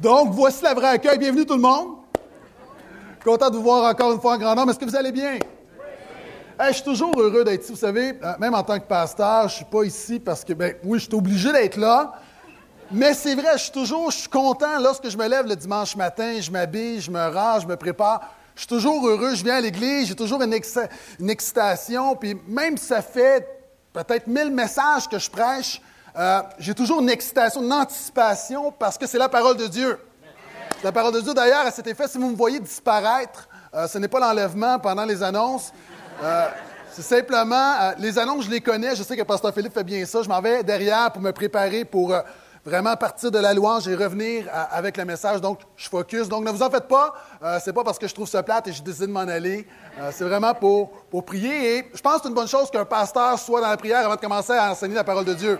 Donc, voici la vraie accueil. Bienvenue tout le monde. Content de vous voir encore une fois en grand nombre. Est-ce que vous allez bien? je suis toujours heureux d'être ici. Vous savez, euh, même en tant que pasteur, je ne suis pas ici parce que, ben, oui, je suis obligé d'être là. Mais c'est vrai, je suis toujours, je suis content lorsque je me lève le dimanche matin, je m'habille, je me range, je me prépare. Je suis toujours heureux, je viens à l'église, j'ai toujours une, une, excitation. Puis même si ça fait peut-être mille messages que je prêche, euh, j'ai toujours une excitation, une anticipation parce que c'est la parole de Dieu. La parole de Dieu, d'ailleurs, à cet effet, si vous me voyez disparaître, euh, ce n'est pas l'enlèvement pendant les annonces. Euh, c'est simplement, les annonces, je les connais. Je sais que Pasteur Philippe fait bien ça. Je m'en vais derrière pour me préparer pour vraiment partir de la louange et revenir avec le message. Donc, je focus. Donc, ne vous en faites pas. Ce c'est pas parce que je trouve ça plate et je décide de m'en aller. c'est vraiment pour, pour prier. Et je pense que c'est une bonne chose qu'un pasteur soit dans la prière avant de commencer à enseigner la parole de Dieu.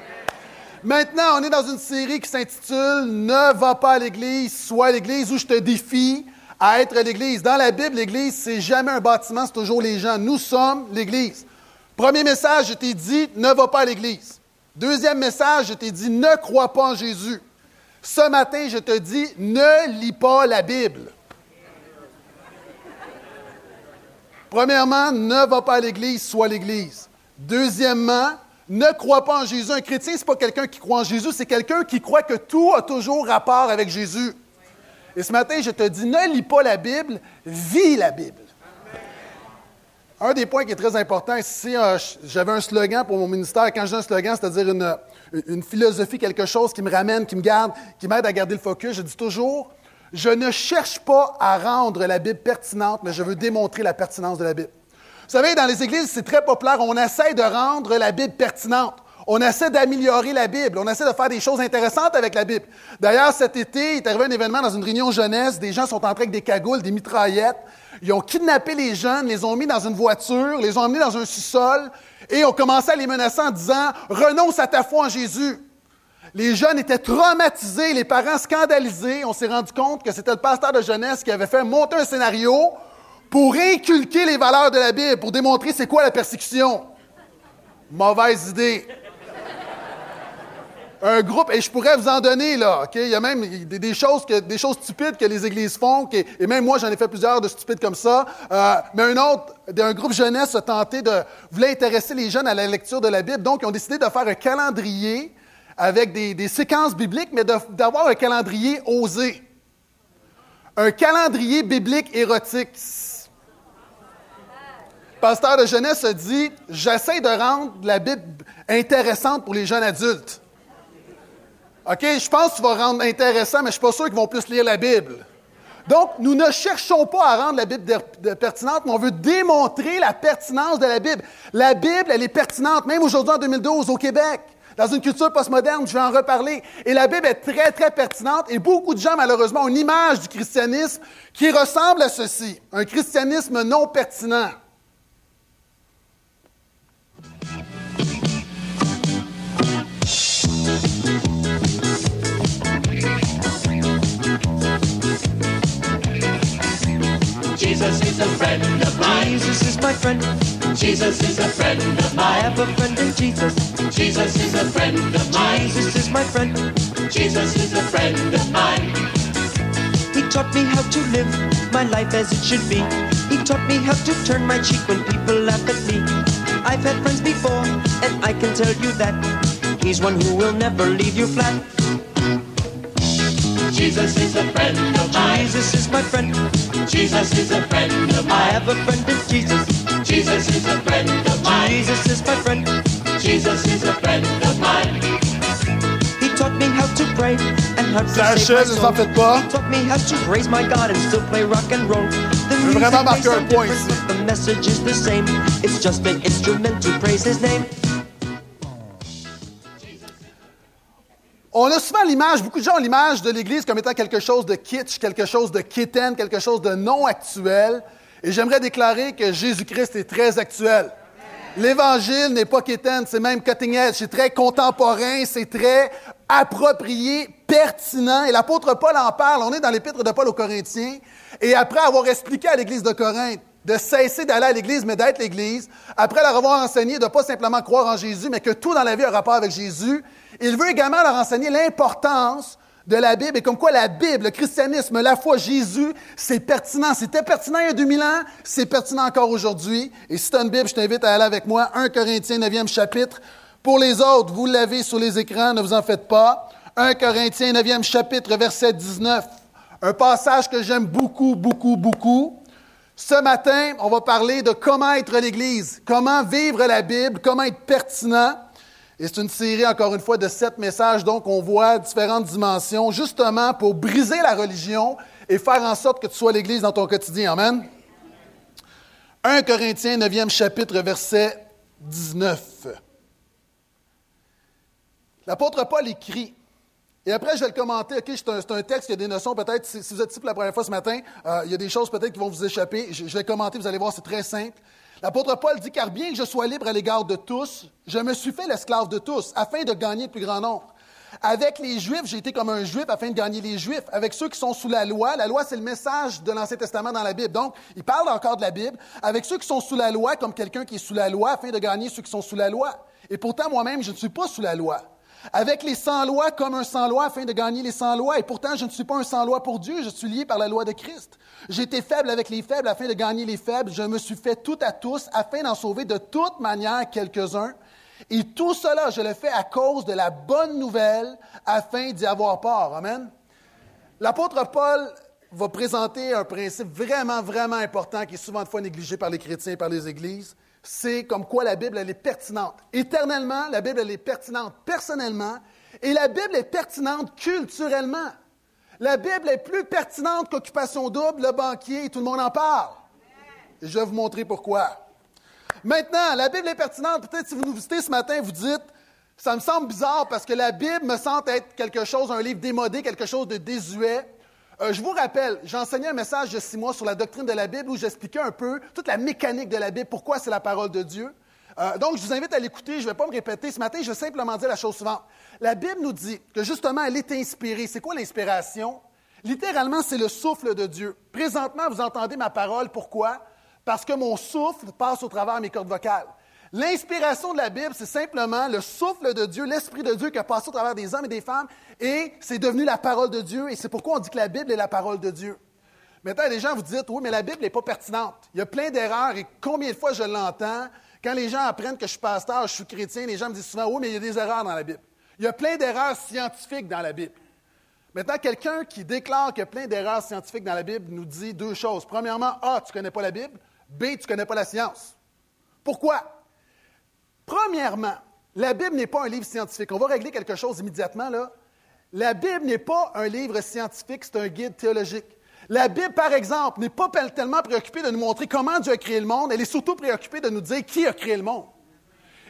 Maintenant, on est dans une série qui s'intitule Ne va pas à l'église, sois à l'église où je te défie à être l'église. Dans la Bible, l'église, c'est jamais un bâtiment, c'est toujours les gens. Nous sommes l'église. Premier message, je t'ai dit Ne va pas à l'église. Deuxième message, je t'ai dit Ne crois pas en Jésus. Ce matin, je te dis Ne lis pas la Bible. Premièrement, ne va pas à l'église, sois l'église. Deuxièmement, ne crois pas en Jésus. Un chrétien, ce n'est pas quelqu'un qui croit en Jésus, c'est quelqu'un qui croit que tout a toujours rapport avec Jésus. Et ce matin, je te dis, ne lis pas la Bible, vis la Bible. Un des points qui est très important, c'est j'avais un slogan pour mon ministère. Quand j'ai un slogan, c'est-à-dire une, une, philosophie, quelque chose qui me ramène, qui me garde, qui m'aide à garder le focus, je dis toujours, je ne cherche pas à rendre la Bible pertinente, mais je veux démontrer la pertinence de la Bible. Vous savez, dans les églises, c'est très populaire. On essaie de rendre la Bible pertinente. On essaie d'améliorer la Bible. On essaie de faire des choses intéressantes avec la Bible. D'ailleurs, cet été, il est arrivé un événement dans une réunion jeunesse. Des gens sont entrés avec des cagoules, des mitraillettes. Ils ont kidnappé les jeunes, les ont mis dans une voiture, les ont emmenés dans un sous-sol et ont commencé à les menacer en disant Renonce à ta foi en Jésus. Les jeunes étaient traumatisés, les parents scandalisés. On s'est rendu compte que c'était le pasteur de jeunesse qui avait fait monter un scénario pour inculquer les valeurs de la Bible, pour démontrer c'est quoi la persécution. Mauvaise idée. Un groupe, et je pourrais vous en donner, là, OK? Il y a même des, choses, des choses stupides que les églises font, et même moi, j'en ai fait plusieurs de stupides comme ça. Euh, mais un autre, d'un groupe jeunesse a de, voulait intéresser les jeunes à la lecture de la Bible, donc ils ont décidé de faire un calendrier avec des séquences bibliques, mais d'avoir un calendrier osé. Un calendrier biblique érotique pasteur de jeunesse a dit J'essaie de rendre la Bible intéressante pour les jeunes adultes. OK, je pense que tu vas rendre intéressant, mais je ne suis pas sûr qu'ils vont plus lire la Bible. Donc, nous ne cherchons pas à rendre la Bible pertinente, mais on veut démontrer la pertinence de la Bible. La Bible, elle est pertinente, même aujourd'hui en 2012 au Québec. Dans une culture postmoderne, je vais en reparler. Et la Bible est très, très pertinente. Et beaucoup de gens, malheureusement, ont une image du christianisme qui ressemble à ceci. Un christianisme non pertinent. Jesus is a friend of mine. Jesus is my friend. Jesus is a friend of mine. I have a friend in Jesus. Jesus is a friend of mine. Jesus is my friend. Jesus is a friend of mine. He taught me how to live my life as it should be. He taught me how to turn my cheek when people laugh at me. I've had friends before, and I can tell you that he's one who will never leave you flat. Jesus is a friend of mine. Jesus is my friend. Jesus is a friend of mine. I have a friend in Jesus. Jesus is a friend of mine. Jesus is my friend. Jesus is a friend of mine. He taught me how to pray and how to Ça save my achève, ne soul. t'en faites pas. He taught me how to praise my God and still play rock and roll. The music vraiment may un sound point different, but the message is the same. It's just an instrument to praise His name. On a souvent l'image, beaucoup de gens ont l'image de l'Église comme étant quelque chose de kitsch, quelque chose de kitten, quelque chose de non actuel. Et j'aimerais déclarer que Jésus-Christ est très actuel. L'Évangile n'est pas kitten, c'est même cutting edge, c'est très contemporain, c'est très approprié, pertinent. Et l'apôtre Paul en parle, on est dans l'épître de Paul aux Corinthiens. Et après avoir expliqué à l'Église de Corinthe de cesser d'aller à l'Église, mais d'être l'Église, après leur avoir enseigné de ne pas simplement croire en Jésus, mais que tout dans la vie a rapport avec Jésus, il veut également leur enseigner l'importance de la Bible et comme quoi la Bible, le christianisme, la foi, Jésus, c'est pertinent. C'était pertinent il y a 2000 ans, c'est pertinent encore aujourd'hui. Et si tu as une Bible, je t'invite à aller avec moi, 1 Corinthiens 9e chapitre. Pour les autres, vous l'avez sur les écrans, ne vous en faites pas. 1 Corinthiens 9e chapitre, verset 19. Un passage que j'aime beaucoup, beaucoup, beaucoup. Ce matin, on va parler de comment être l'Église, comment vivre la Bible, comment être pertinent. Et c'est une série, encore une fois, de sept messages, donc on voit différentes dimensions, justement pour briser la religion et faire en sorte que tu sois l'Église dans ton quotidien. Amen. 1 Corinthiens 9e chapitre, verset 19. L'apôtre Paul écrit, et après je vais le commenter, OK, c'est un, texte, il y a des notions peut-être, si, vous êtes ici pour la première fois ce matin, euh, il y a des choses peut-être qui vont vous échapper, je, je vais commenter, vous allez voir, c'est très simple. L'apôtre Paul dit, car bien que je sois libre à l'égard de tous, je me suis fait l'esclave de tous, afin de gagner le plus grand nombre. Avec les Juifs, j'ai été comme un Juif afin de gagner les Juifs. Avec ceux qui sont sous la loi, la loi, c'est le message de l'Ancien Testament dans la Bible. Donc, il parle encore de la Bible. Avec ceux qui sont sous la loi, comme quelqu'un qui est sous la loi, afin de gagner ceux qui sont sous la loi. Et pourtant, moi-même, je ne suis pas sous la loi. Avec les sans-lois, comme un sans-loi, afin de gagner les sans-lois. Et pourtant, je ne suis pas un sans-loi pour Dieu, je suis lié par la loi de Christ. J'ai été faible avec les faibles afin de gagner les faibles. Je me suis fait tout à tous afin d'en sauver de toute manière quelques-uns. Et tout cela, je le fais à cause de la bonne nouvelle afin d'y avoir part. Amen. L'apôtre Paul va présenter un principe vraiment, vraiment important qui est souvent de fois négligé par les chrétiens et par les églises. C'est comme quoi la Bible, elle est pertinente. Éternellement, la Bible, elle est pertinente personnellement et la Bible est pertinente culturellement. La Bible est plus pertinente qu'Occupation double, le banquier, tout le monde en parle. Je vais vous montrer pourquoi. Maintenant, la Bible est pertinente. Peut-être si vous nous visitez ce matin, vous dites, ça me semble bizarre parce que la Bible me semble être quelque chose, un livre démodé, quelque chose de désuet. Euh, je vous rappelle, j'ai enseigné un message de six mois sur la doctrine de la Bible où j'expliquais un peu toute la mécanique de la Bible, pourquoi c'est la parole de Dieu. Euh, donc, je vous invite à l'écouter. Je ne vais pas me répéter. Ce matin, je vais simplement dire la chose suivante. La Bible nous dit que justement, elle est inspirée. C'est quoi l'inspiration? Littéralement, c'est le souffle de Dieu. Présentement, vous entendez ma parole. Pourquoi? Parce que mon souffle passe au travers de mes cordes vocales. L'inspiration de la Bible, c'est simplement le souffle de Dieu, l'Esprit de Dieu qui a passé au travers des hommes et des femmes, et c'est devenu la parole de Dieu, et c'est pourquoi on dit que la Bible est la parole de Dieu. Maintenant, les gens vous disent, oui, mais la Bible n'est pas pertinente. Il y a plein d'erreurs, et combien de fois je l'entends, quand les gens apprennent que je suis pasteur, je suis chrétien, les gens me disent souvent, oui, mais il y a des erreurs dans la Bible. Il y a plein d'erreurs scientifiques dans la Bible. Maintenant, quelqu'un qui déclare qu'il y a plein d'erreurs scientifiques dans la Bible nous dit deux choses. Premièrement, A, tu ne connais pas la Bible. B, tu ne connais pas la science. Pourquoi? Premièrement, la Bible n'est pas un livre scientifique. On va régler quelque chose immédiatement. Là. La Bible n'est pas un livre scientifique, c'est un guide théologique. La Bible, par exemple, n'est pas tellement préoccupée de nous montrer comment Dieu a créé le monde, elle est surtout préoccupée de nous dire qui a créé le monde.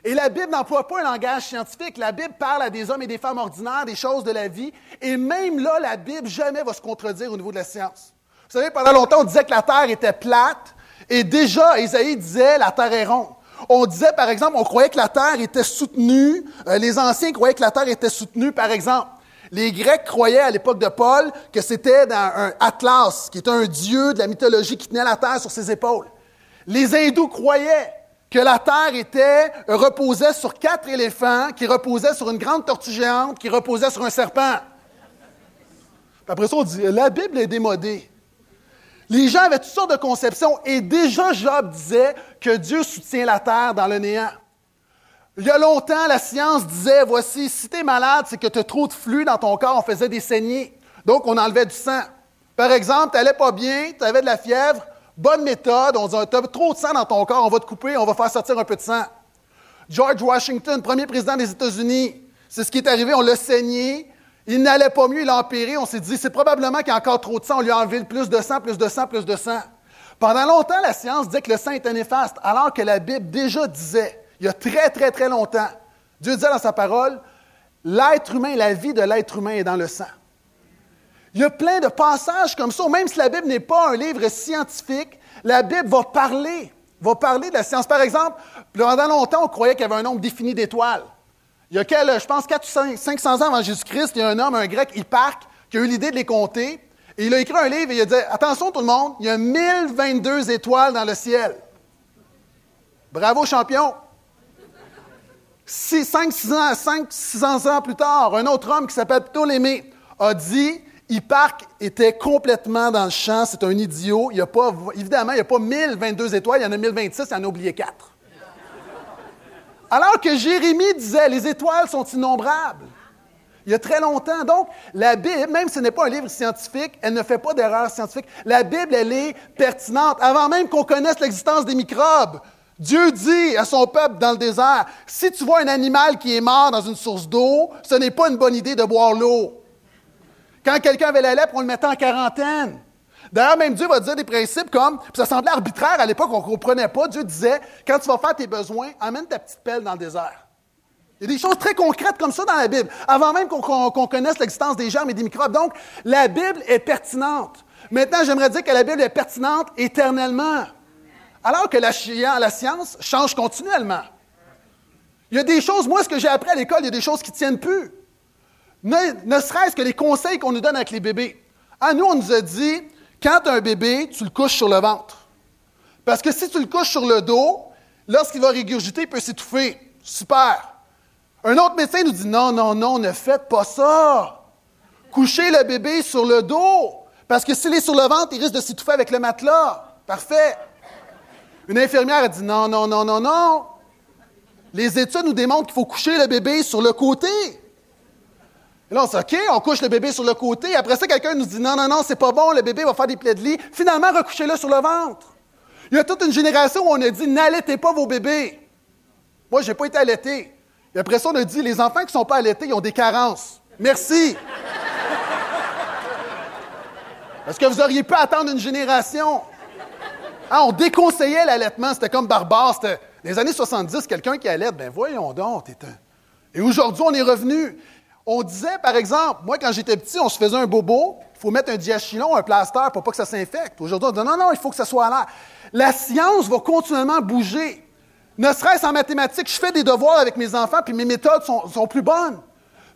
Et la Bible n'emploie pas un langage scientifique. La Bible parle à des hommes et des femmes ordinaires, des choses de la vie. Et même là, la Bible jamais va se contredire au niveau de la science. Vous savez, pendant longtemps, on disait que la Terre était plate. Et déjà, Isaïe disait la Terre est ronde. On disait, par exemple, on croyait que la Terre était soutenue. Euh, les anciens croyaient que la Terre était soutenue, par exemple. Les Grecs croyaient à l'époque de Paul que c'était un Atlas, qui était un dieu de la mythologie qui tenait la terre sur ses épaules. Les hindous croyaient que la terre était, reposait sur quatre éléphants, qui reposaient sur une grande tortue géante, qui reposait sur un serpent. après ça, on dit, la Bible est démodée. Les gens avaient toutes sortes de conceptions et déjà Job disait que Dieu soutient la terre dans le néant. Il y a longtemps, la science disait, voici, si tu es malade, c'est que tu as trop de flux dans ton corps, on faisait des saignées. Donc, on enlevait du sang. Par exemple, tu n'allais pas bien, tu avais de la fièvre, bonne méthode, on disait, tu as trop de sang dans ton corps, on va te couper, on va faire sortir un peu de sang. George Washington, premier président des États-Unis, c'est ce qui est arrivé, on l'a saigné, il n'allait pas mieux, il a empiré, on s'est dit, c'est probablement qu'il y a encore trop de sang, on lui a enlevé plus de sang, plus de sang, plus de sang. Pendant longtemps, la science disait que le sang était néfaste, alors que la Bible déjà disait il y a très, très, très longtemps, Dieu disait dans sa parole, l'être humain, la vie de l'être humain est dans le sang. Il y a plein de passages comme ça, même si la Bible n'est pas un livre scientifique, la Bible va parler, va parler de la science. Par exemple, pendant longtemps, on croyait qu'il y avait un nombre défini d'étoiles. Il y a, je pense, 400 500 ans avant Jésus-Christ, il y a un homme, un grec, Hipparque, qui a eu l'idée de les compter. Et il a écrit un livre et il a dit Attention tout le monde, il y a 1022 étoiles dans le ciel. Bravo, champion! 5-6 ans, ans plus tard, un autre homme qui s'appelle Ptolémée a dit Hipparque était complètement dans le champ, c'est un idiot. Il y a pas, évidemment, il n'y a pas 1022 étoiles, il y en a 1026, il en a oublié quatre. Alors que Jérémie disait Les étoiles sont innombrables. Il y a très longtemps. Donc, la Bible, même si ce n'est pas un livre scientifique, elle ne fait pas d'erreur scientifique. La Bible, elle est pertinente. Avant même qu'on connaisse l'existence des microbes, Dieu dit à son peuple dans le désert, si tu vois un animal qui est mort dans une source d'eau, ce n'est pas une bonne idée de boire l'eau. Quand quelqu'un avait la lèpre, on le mettait en quarantaine. D'ailleurs, même Dieu va dire des principes comme, puis ça semblait arbitraire à l'époque, on ne comprenait pas. Dieu disait, quand tu vas faire tes besoins, amène ta petite pelle dans le désert. Il y a des choses très concrètes comme ça dans la Bible, avant même qu'on connaisse l'existence des germes et des microbes. Donc, la Bible est pertinente. Maintenant, j'aimerais dire que la Bible est pertinente éternellement. Alors que la, science change continuellement. Il y a des choses, moi, ce que j'ai appris à l'école, il y a des choses qui ne tiennent plus. Ne, serait-ce que les conseils qu'on nous donne avec les bébés. À nous, on nous a dit, quand tu as un bébé, tu le couches sur le ventre. Parce que si tu le couches sur le dos, lorsqu'il va régurgiter, il peut s'étouffer. Super. Un autre médecin nous dit, non, non, non, ne faites pas ça. Couchez le bébé sur le dos. Parce que s'il est sur le ventre, il risque de s'étouffer avec le matelas. Parfait. Une infirmière a dit non, non, non, non, non. Les études nous démontrent qu'il faut coucher le bébé sur le côté. Et là, on dit OK, on couche le bébé sur le côté. Après ça, quelqu'un nous dit non, non, non, c'est pas bon, le bébé va faire des plaies de lit. Finalement, recouchez-le sur le ventre. Il y a toute une génération où on a dit n'allaitez pas vos bébés. Moi, je n'ai pas été allaité. Après ça, on a dit les enfants qui ne sont pas allaités, ils ont des carences. Merci. Est-ce que vous auriez pu attendre une génération? Ah, on déconseillait l'allaitement, c'était comme barbare. C'était les années 70, quelqu'un qui allait, ben voyons donc, Et aujourd'hui, on est revenu. On disait, par exemple, moi, quand j'étais petit, on se faisait un bobo, il faut mettre un diachylon, un plaster pour pas que ça s'infecte. Aujourd'hui, on dit non, non, il faut que ça soit à l'air. La science va continuellement bouger. Ne serait-ce en mathématiques, je fais des devoirs avec mes enfants, puis mes méthodes sont, plus bonnes.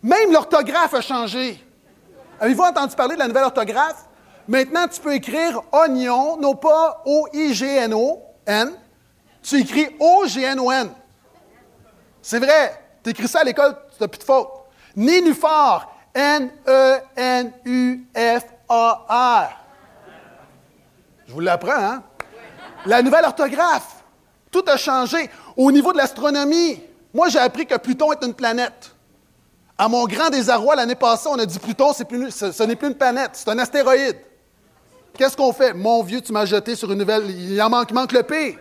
Même l'orthographe a changé. Avez-vous entendu parler de la nouvelle orthographe? Maintenant, tu peux écrire oignon, non pas O-I-G-N-O-N. Tu écris O-G-N-O-N. C'est vrai. Tu écris ça à l'école, tu n'as plus de faute. Nénuphar, N-E-N-U-F-A-R. Je vous l'apprends, hein? La nouvelle orthographe. Tout a changé. Au niveau de l'astronomie, moi, j'ai appris que Pluton est une planète. À mon grand désarroi, l'année passée, on a dit Pluton, ce n'est plus une planète, c'est un astéroïde. Qu'est-ce qu'on fait? Mon vieux, tu m'as jeté sur une nouvelle. Il en manque, manque le P.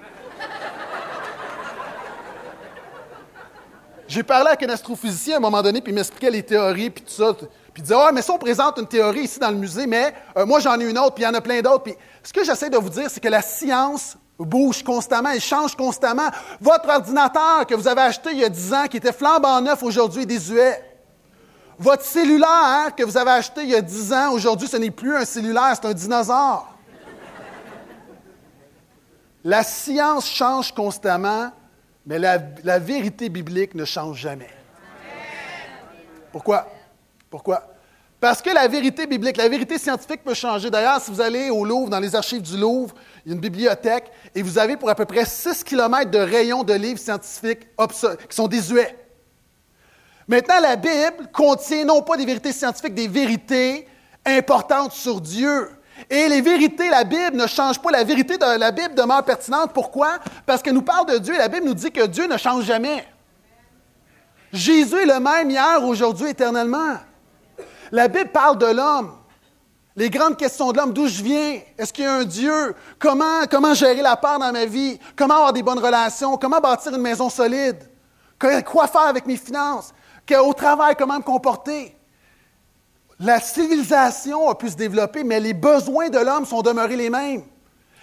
J'ai parlé avec un astrophysicien à un moment donné, puis il m'expliquait les théories, puis tout ça. Puis il disait, ah, mais ça, on présente une théorie ici dans le musée, mais euh, moi, j'en ai une autre, puis il y en a plein d'autres. Puis ce que j'essaie de vous dire, c'est que la science bouge constamment, elle change constamment. Votre ordinateur que vous avez acheté il y a 10 ans, qui était flambant neuf, aujourd'hui est désuet. Votre cellulaire que vous avez acheté il y a 10 ans, aujourd'hui, ce n'est plus un cellulaire, c'est un dinosaure. La science change constamment, mais la, vérité biblique ne change jamais. Pourquoi? Pourquoi? Parce que la vérité biblique, la vérité scientifique peut changer. D'ailleurs, si vous allez au Louvre, dans les archives du Louvre, il y a une bibliothèque, et vous avez pour à peu près 6 km de rayons de livres scientifiques qui sont désuets. Maintenant, la Bible contient non pas des vérités scientifiques, des vérités importantes sur Dieu. Et les vérités, la Bible ne change pas. La vérité de la Bible demeure pertinente. Pourquoi? Parce qu'elle nous parle de Dieu et la Bible nous dit que Dieu ne change jamais. Jésus est le même hier, aujourd'hui, éternellement. La Bible parle de l'homme. Les grandes questions de l'homme, d'où je viens, est-ce qu'il y a un Dieu, comment, gérer la peur dans ma vie, comment avoir des bonnes relations, comment bâtir une maison solide, quoi faire avec mes finances, au travail, comment me comporter? La civilisation a pu se développer, mais les besoins de l'homme sont demeurés les mêmes.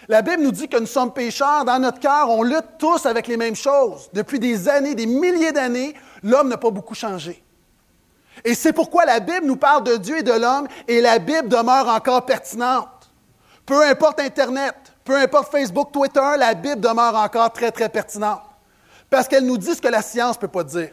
La Bible nous dit que nous sommes pécheurs. Dans notre cœur, on lutte tous avec les mêmes choses. Depuis des années, des milliers d'années, l'homme n'a pas beaucoup changé. Et c'est pourquoi la Bible nous parle de Dieu et de l'homme, et la Bible demeure encore pertinente. Peu importe Internet, peu importe Facebook, Twitter, la Bible demeure encore très, très pertinente. Parce qu'elle nous dit ce que la science ne peut pas dire.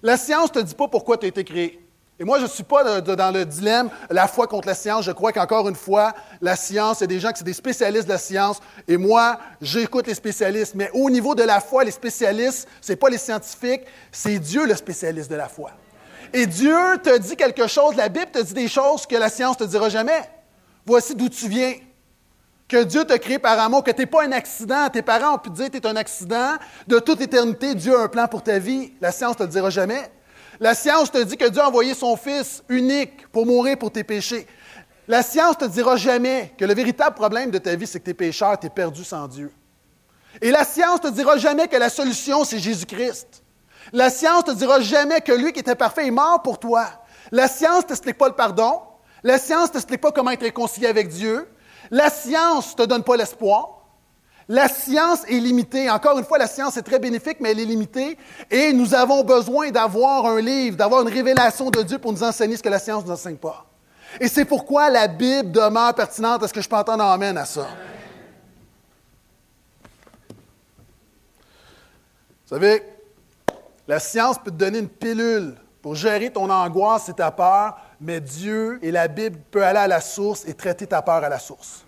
La science ne te dit pas pourquoi tu as été créé. Et moi, je ne suis pas dans le dilemme, la foi contre la science. Je crois qu'encore une fois, la science, il y a des gens qui sont des spécialistes de la science. Et moi, j'écoute les spécialistes. Mais au niveau de la foi, les spécialistes, ce n'est pas les scientifiques, c'est Dieu le spécialiste de la foi. Et Dieu te dit quelque chose, la Bible te dit des choses que la science ne te dira jamais. Voici d'où tu viens. Que Dieu t'a créé par amour, que tu n'es pas un accident. Tes parents ont pu te dire que tu es un accident. De toute éternité, Dieu a un plan pour ta vie. La science ne te le dira jamais. La science te dit que Dieu a envoyé son Fils unique pour mourir pour tes péchés. La science ne te dira jamais que le véritable problème de ta vie, c'est que tu es pécheur, tu es perdu sans Dieu. Et la science ne te dira jamais que la solution, c'est Jésus-Christ. La science ne te dira jamais que lui qui était parfait est mort pour toi. La science ne t'explique pas le pardon. La science ne t'explique pas comment être réconcilié avec Dieu. La science ne te donne pas l'espoir. La science est limitée. Encore une fois, la science est très bénéfique, mais elle est limitée. Et nous avons besoin d'avoir un livre, d'avoir une révélation de Dieu pour nous enseigner ce que la science ne nous enseigne pas. Et c'est pourquoi la Bible demeure pertinente. Est-ce que je peux entendre amène à ça? Vous savez, la science peut te donner une pilule pour gérer ton angoisse et ta peur, mais Dieu et la Bible peuvent aller à la source et traiter ta peur à la source.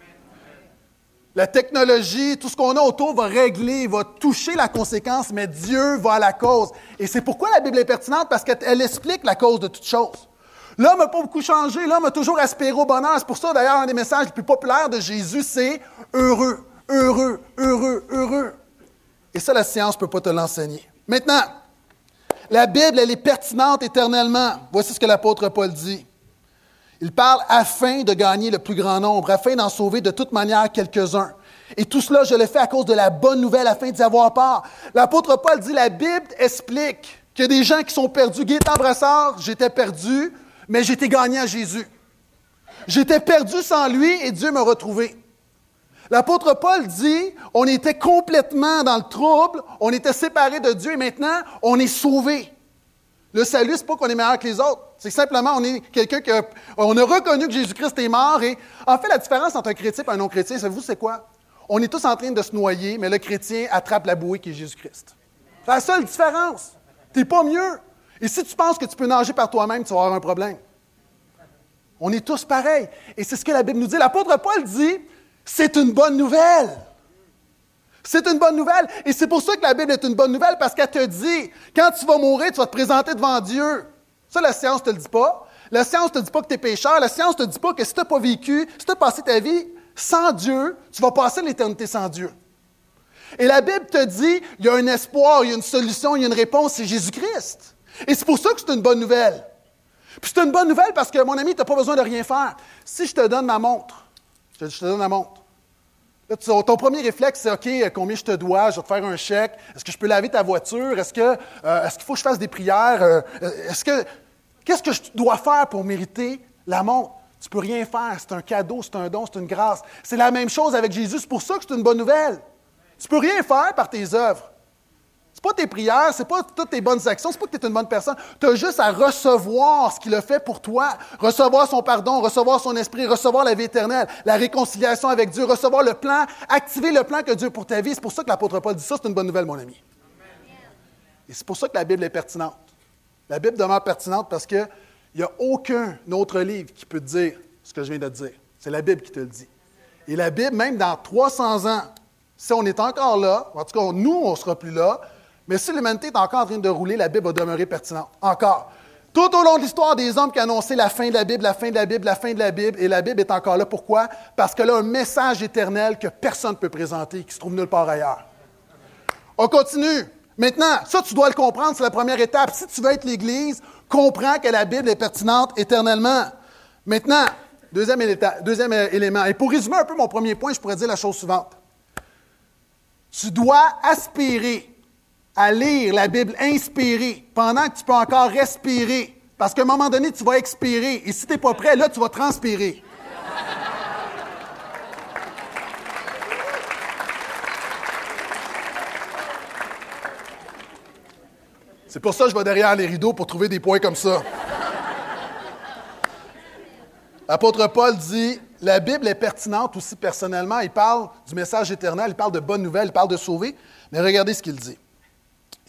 La technologie, tout ce qu'on a autour va régler, va toucher la conséquence, mais Dieu va à la cause. Et c'est pourquoi la Bible est pertinente, parce qu'elle explique la cause de toutes choses. L'homme n'a pas beaucoup changé, l'homme a toujours aspiré au bonheur. C'est pour ça, d'ailleurs, un des messages les plus populaires de Jésus, c'est heureux, heureux, heureux, heureux. Et ça, la science ne peut pas te l'enseigner. Maintenant, la Bible, elle est pertinente éternellement. Voici ce que l'apôtre Paul dit. Il parle afin de gagner le plus grand nombre, afin d'en sauver de toute manière quelques-uns. Et tout cela, je le fais à cause de la bonne nouvelle, afin d'y avoir part. L'apôtre Paul dit, la Bible explique qu'il y a des gens qui sont perdus. Gaétan Brassard, j'étais perdu, mais j'étais gagné à Jésus. J'étais perdu sans lui et Dieu m'a retrouvé. L'apôtre Paul dit, on était complètement dans le trouble, on était séparés de Dieu et maintenant, on est sauvé. Le salut, n'est pas qu'on est meilleur que les autres. C'est simplement, on est quelqu'un qui a, on a reconnu que Jésus-Christ est mort. Et en fait, la différence entre un chrétien et un non-chrétien, savez-vous, c'est quoi? On est tous en train de se noyer, mais le chrétien attrape la bouée qui est Jésus-Christ. C'est la seule différence. Tu n'es pas mieux. Et si tu penses que tu peux nager par toi-même, tu vas avoir un problème. On est tous pareils. Et c'est ce que la Bible nous dit. L'apôtre Paul dit, c'est une bonne nouvelle. C'est une bonne nouvelle. Et c'est pour ça que la Bible est une bonne nouvelle, parce qu'elle te dit, quand tu vas mourir, tu vas te présenter devant Dieu. Ça, la science ne te le dit pas. La science ne te dit pas que tu es pécheur. La science ne te dit pas que si tu n'as pas vécu, si tu as passé ta vie sans Dieu, tu vas passer l'éternité sans Dieu. Et la Bible te dit, il y a un espoir, il y a une solution, il y a une réponse, c'est Jésus-Christ. Et c'est pour ça que c'est une bonne nouvelle. Puis c'est une bonne nouvelle parce que, mon ami, tu n'as pas besoin de rien faire. Si je te donne ma montre, je te, donne la montre. Ton premier réflexe, c'est OK, combien je te dois, je vais te faire un chèque, est-ce que je peux laver ta voiture, est-ce, euh, est-ce qu'il faut que je fasse des prières, euh, est-ce que, qu'est-ce que je dois faire pour mériter la montre? Tu ne peux rien faire, c'est un cadeau, c'est un don, c'est une grâce. C'est la même chose avec Jésus, c'est pour ça que c'est une bonne nouvelle. Tu ne peux rien faire par tes œuvres pas tes prières, c'est pas toutes tes bonnes actions, c'est pas que tu es une bonne personne. Tu as juste à recevoir ce qu'il a fait pour toi, recevoir son pardon, recevoir son esprit, recevoir la vie éternelle, la réconciliation avec Dieu, recevoir le plan, activer le plan que Dieu a pour ta vie. C'est pour ça que l'apôtre Paul dit ça, c'est une bonne nouvelle, mon ami. Et c'est pour ça que la Bible est pertinente. La Bible demeure pertinente parce qu'il n'y a aucun autre livre qui peut te dire ce que je viens de te dire. C'est la Bible qui te le dit. Et la Bible, même dans 300 ans, si on est encore là, en tout cas, nous, on ne sera plus là, mais si l'humanité est encore en train de rouler, la Bible va demeurer pertinente. Encore. Tout au long de l'histoire des hommes qui annonçaient la fin de la Bible, la fin de la Bible, la fin de la Bible, et la Bible est encore là. Pourquoi? Parce qu'elle a un message éternel que personne ne peut présenter, qui se trouve nulle part ailleurs. On continue. Maintenant, ça, tu dois le comprendre, c'est la première étape. Si tu veux être l'Église, comprends que la Bible est pertinente éternellement. Maintenant, deuxième, deuxième élément. Et pour résumer un peu mon premier point, je pourrais dire la chose suivante. Tu dois aspirer à lire la Bible inspirée pendant que tu peux encore respirer. Parce qu'à un moment donné, tu vas expirer. Et si tu n'es pas prêt, là, tu vas transpirer. C'est pour ça que je vais derrière les rideaux pour trouver des points comme ça. L'apôtre Paul dit, la Bible est pertinente aussi personnellement. Il parle du message éternel, il parle de bonnes nouvelles, il parle de sauver. Mais regardez ce qu'il dit.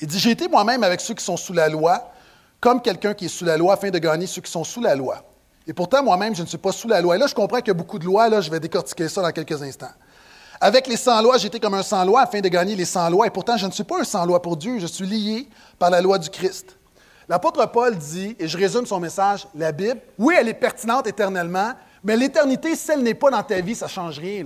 Il dit, j'ai été moi-même avec ceux qui sont sous la loi, comme quelqu'un qui est sous la loi, afin de gagner ceux qui sont sous la loi. Et pourtant, moi-même, je ne suis pas sous la loi. Et là, je comprends qu'il y a beaucoup de lois, là, je vais décortiquer ça dans quelques instants. Avec les sans-lois, j'étais comme un sans-loi afin de gagner les sans-lois. Et pourtant, je ne suis pas un sans-loi pour Dieu, je suis lié par la loi du Christ. L'apôtre Paul dit, et je résume son message, la Bible, oui, elle est pertinente éternellement, mais l'éternité, si elle n'est pas dans ta vie, ça ne change rien.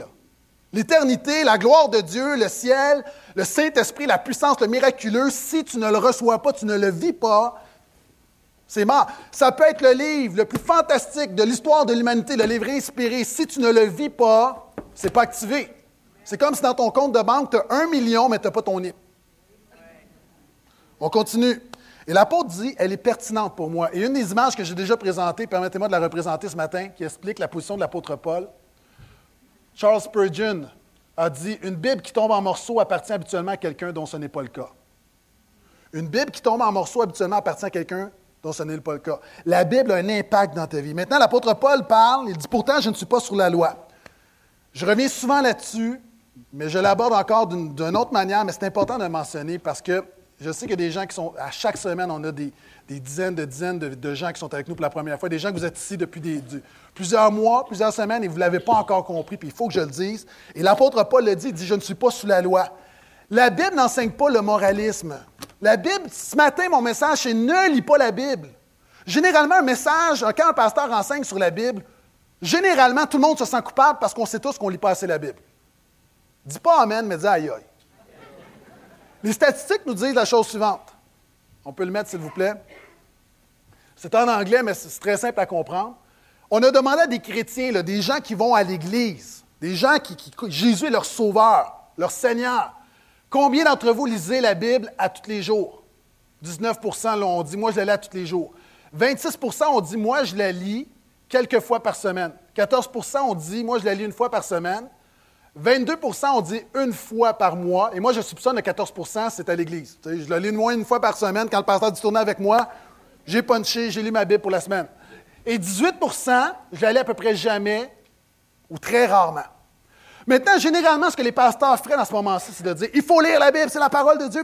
L'éternité, la gloire de Dieu, le ciel, le Saint-Esprit, la puissance, le miraculeux, si tu ne le reçois pas, tu ne le vis pas, c'est mort. Ça peut être le livre le plus fantastique de l'histoire de l'humanité, le livre inspiré. Si tu ne le vis pas, c'est pas activé. C'est comme si dans ton compte de banque, tu as un million, mais tu n'as pas ton NIP. On continue. Et l'apôtre dit, elle est pertinente pour moi. Et une des images que j'ai déjà présentées, permettez-moi de la représenter ce matin, qui explique la position de l'apôtre Paul. Charles Spurgeon a dit, une Bible qui tombe en morceaux appartient habituellement à quelqu'un dont ce n'est pas le cas. Une Bible qui tombe en morceaux habituellement appartient à quelqu'un dont ce n'est pas le cas. La Bible a un impact dans ta vie. Maintenant, l'apôtre Paul parle, il dit, pourtant, je ne suis pas sur la loi. Je reviens souvent là-dessus, mais je l'aborde encore d'une autre manière, mais c'est important de le mentionner parce que je sais a des gens qui sont, à chaque semaine, on a des, dizaines de dizaines de, gens qui sont avec nous pour la première fois, des gens que vous êtes ici depuis plusieurs mois, plusieurs semaines et vous ne l'avez pas encore compris, puis il faut que je le dise. Et l'apôtre Paul le dit, il dit, je ne suis pas sous la loi. La Bible n'enseigne pas le moralisme. La Bible, ce matin, mon message, c'est ne lis pas la Bible. Généralement, un message, quand un pasteur enseigne sur la Bible, généralement, tout le monde se sent coupable parce qu'on sait tous qu'on ne lit pas assez la Bible. Dis pas Amen, mais dis aïe aïe. Les statistiques nous disent la chose suivante. On peut le mettre, s'il vous plaît. C'est en anglais, mais c'est très simple à comprendre. On a demandé à des chrétiens, des gens qui vont à l'Église, des gens qui, Jésus est leur sauveur, leur Seigneur. Combien d'entre vous lisez la Bible à tous les jours? 19% on dit, moi, je la lis à tous les jours. 26% on dit, moi, je la lis quelques fois par semaine. 14% on dit, moi, je la lis une fois par semaine. 22% on dit une fois par mois. Et moi, je soupçonne le 14% c'est à l'Église. je la lis moins une fois par semaine. Quand le pasteur dit tourner avec moi, j'ai punché, j'ai lu ma Bible pour la semaine. Et 18% je la lis à peu près jamais ou très rarement. Maintenant, généralement, ce que les pasteurs feraient dans ce moment-ci, c'est de dire il faut lire la Bible, c'est la parole de Dieu.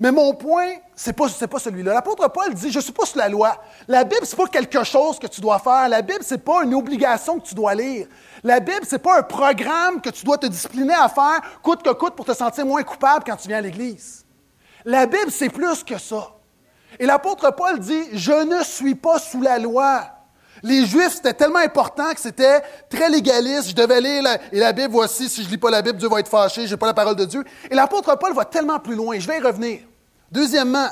Mais mon point, ce n'est pas, pas celui-là. L'apôtre Paul dit Je ne suis pas sous la loi. La Bible, ce n'est pas quelque chose que tu dois faire. La Bible, ce n'est pas une obligation que tu dois lire. La Bible, ce n'est pas un programme que tu dois te discipliner à faire, coûte que coûte, pour te sentir moins coupable quand tu viens à l'Église. La Bible, c'est plus que ça. Et l'apôtre Paul dit Je ne suis pas sous la loi. Les Juifs, c'était tellement important que c'était très légaliste. Je devais lire la, et la Bible, voici, si je ne lis pas la Bible, Dieu va être fâché, je n'ai pas la parole de Dieu. Et l'apôtre Paul va tellement plus loin. Je vais y revenir. Deuxièmement,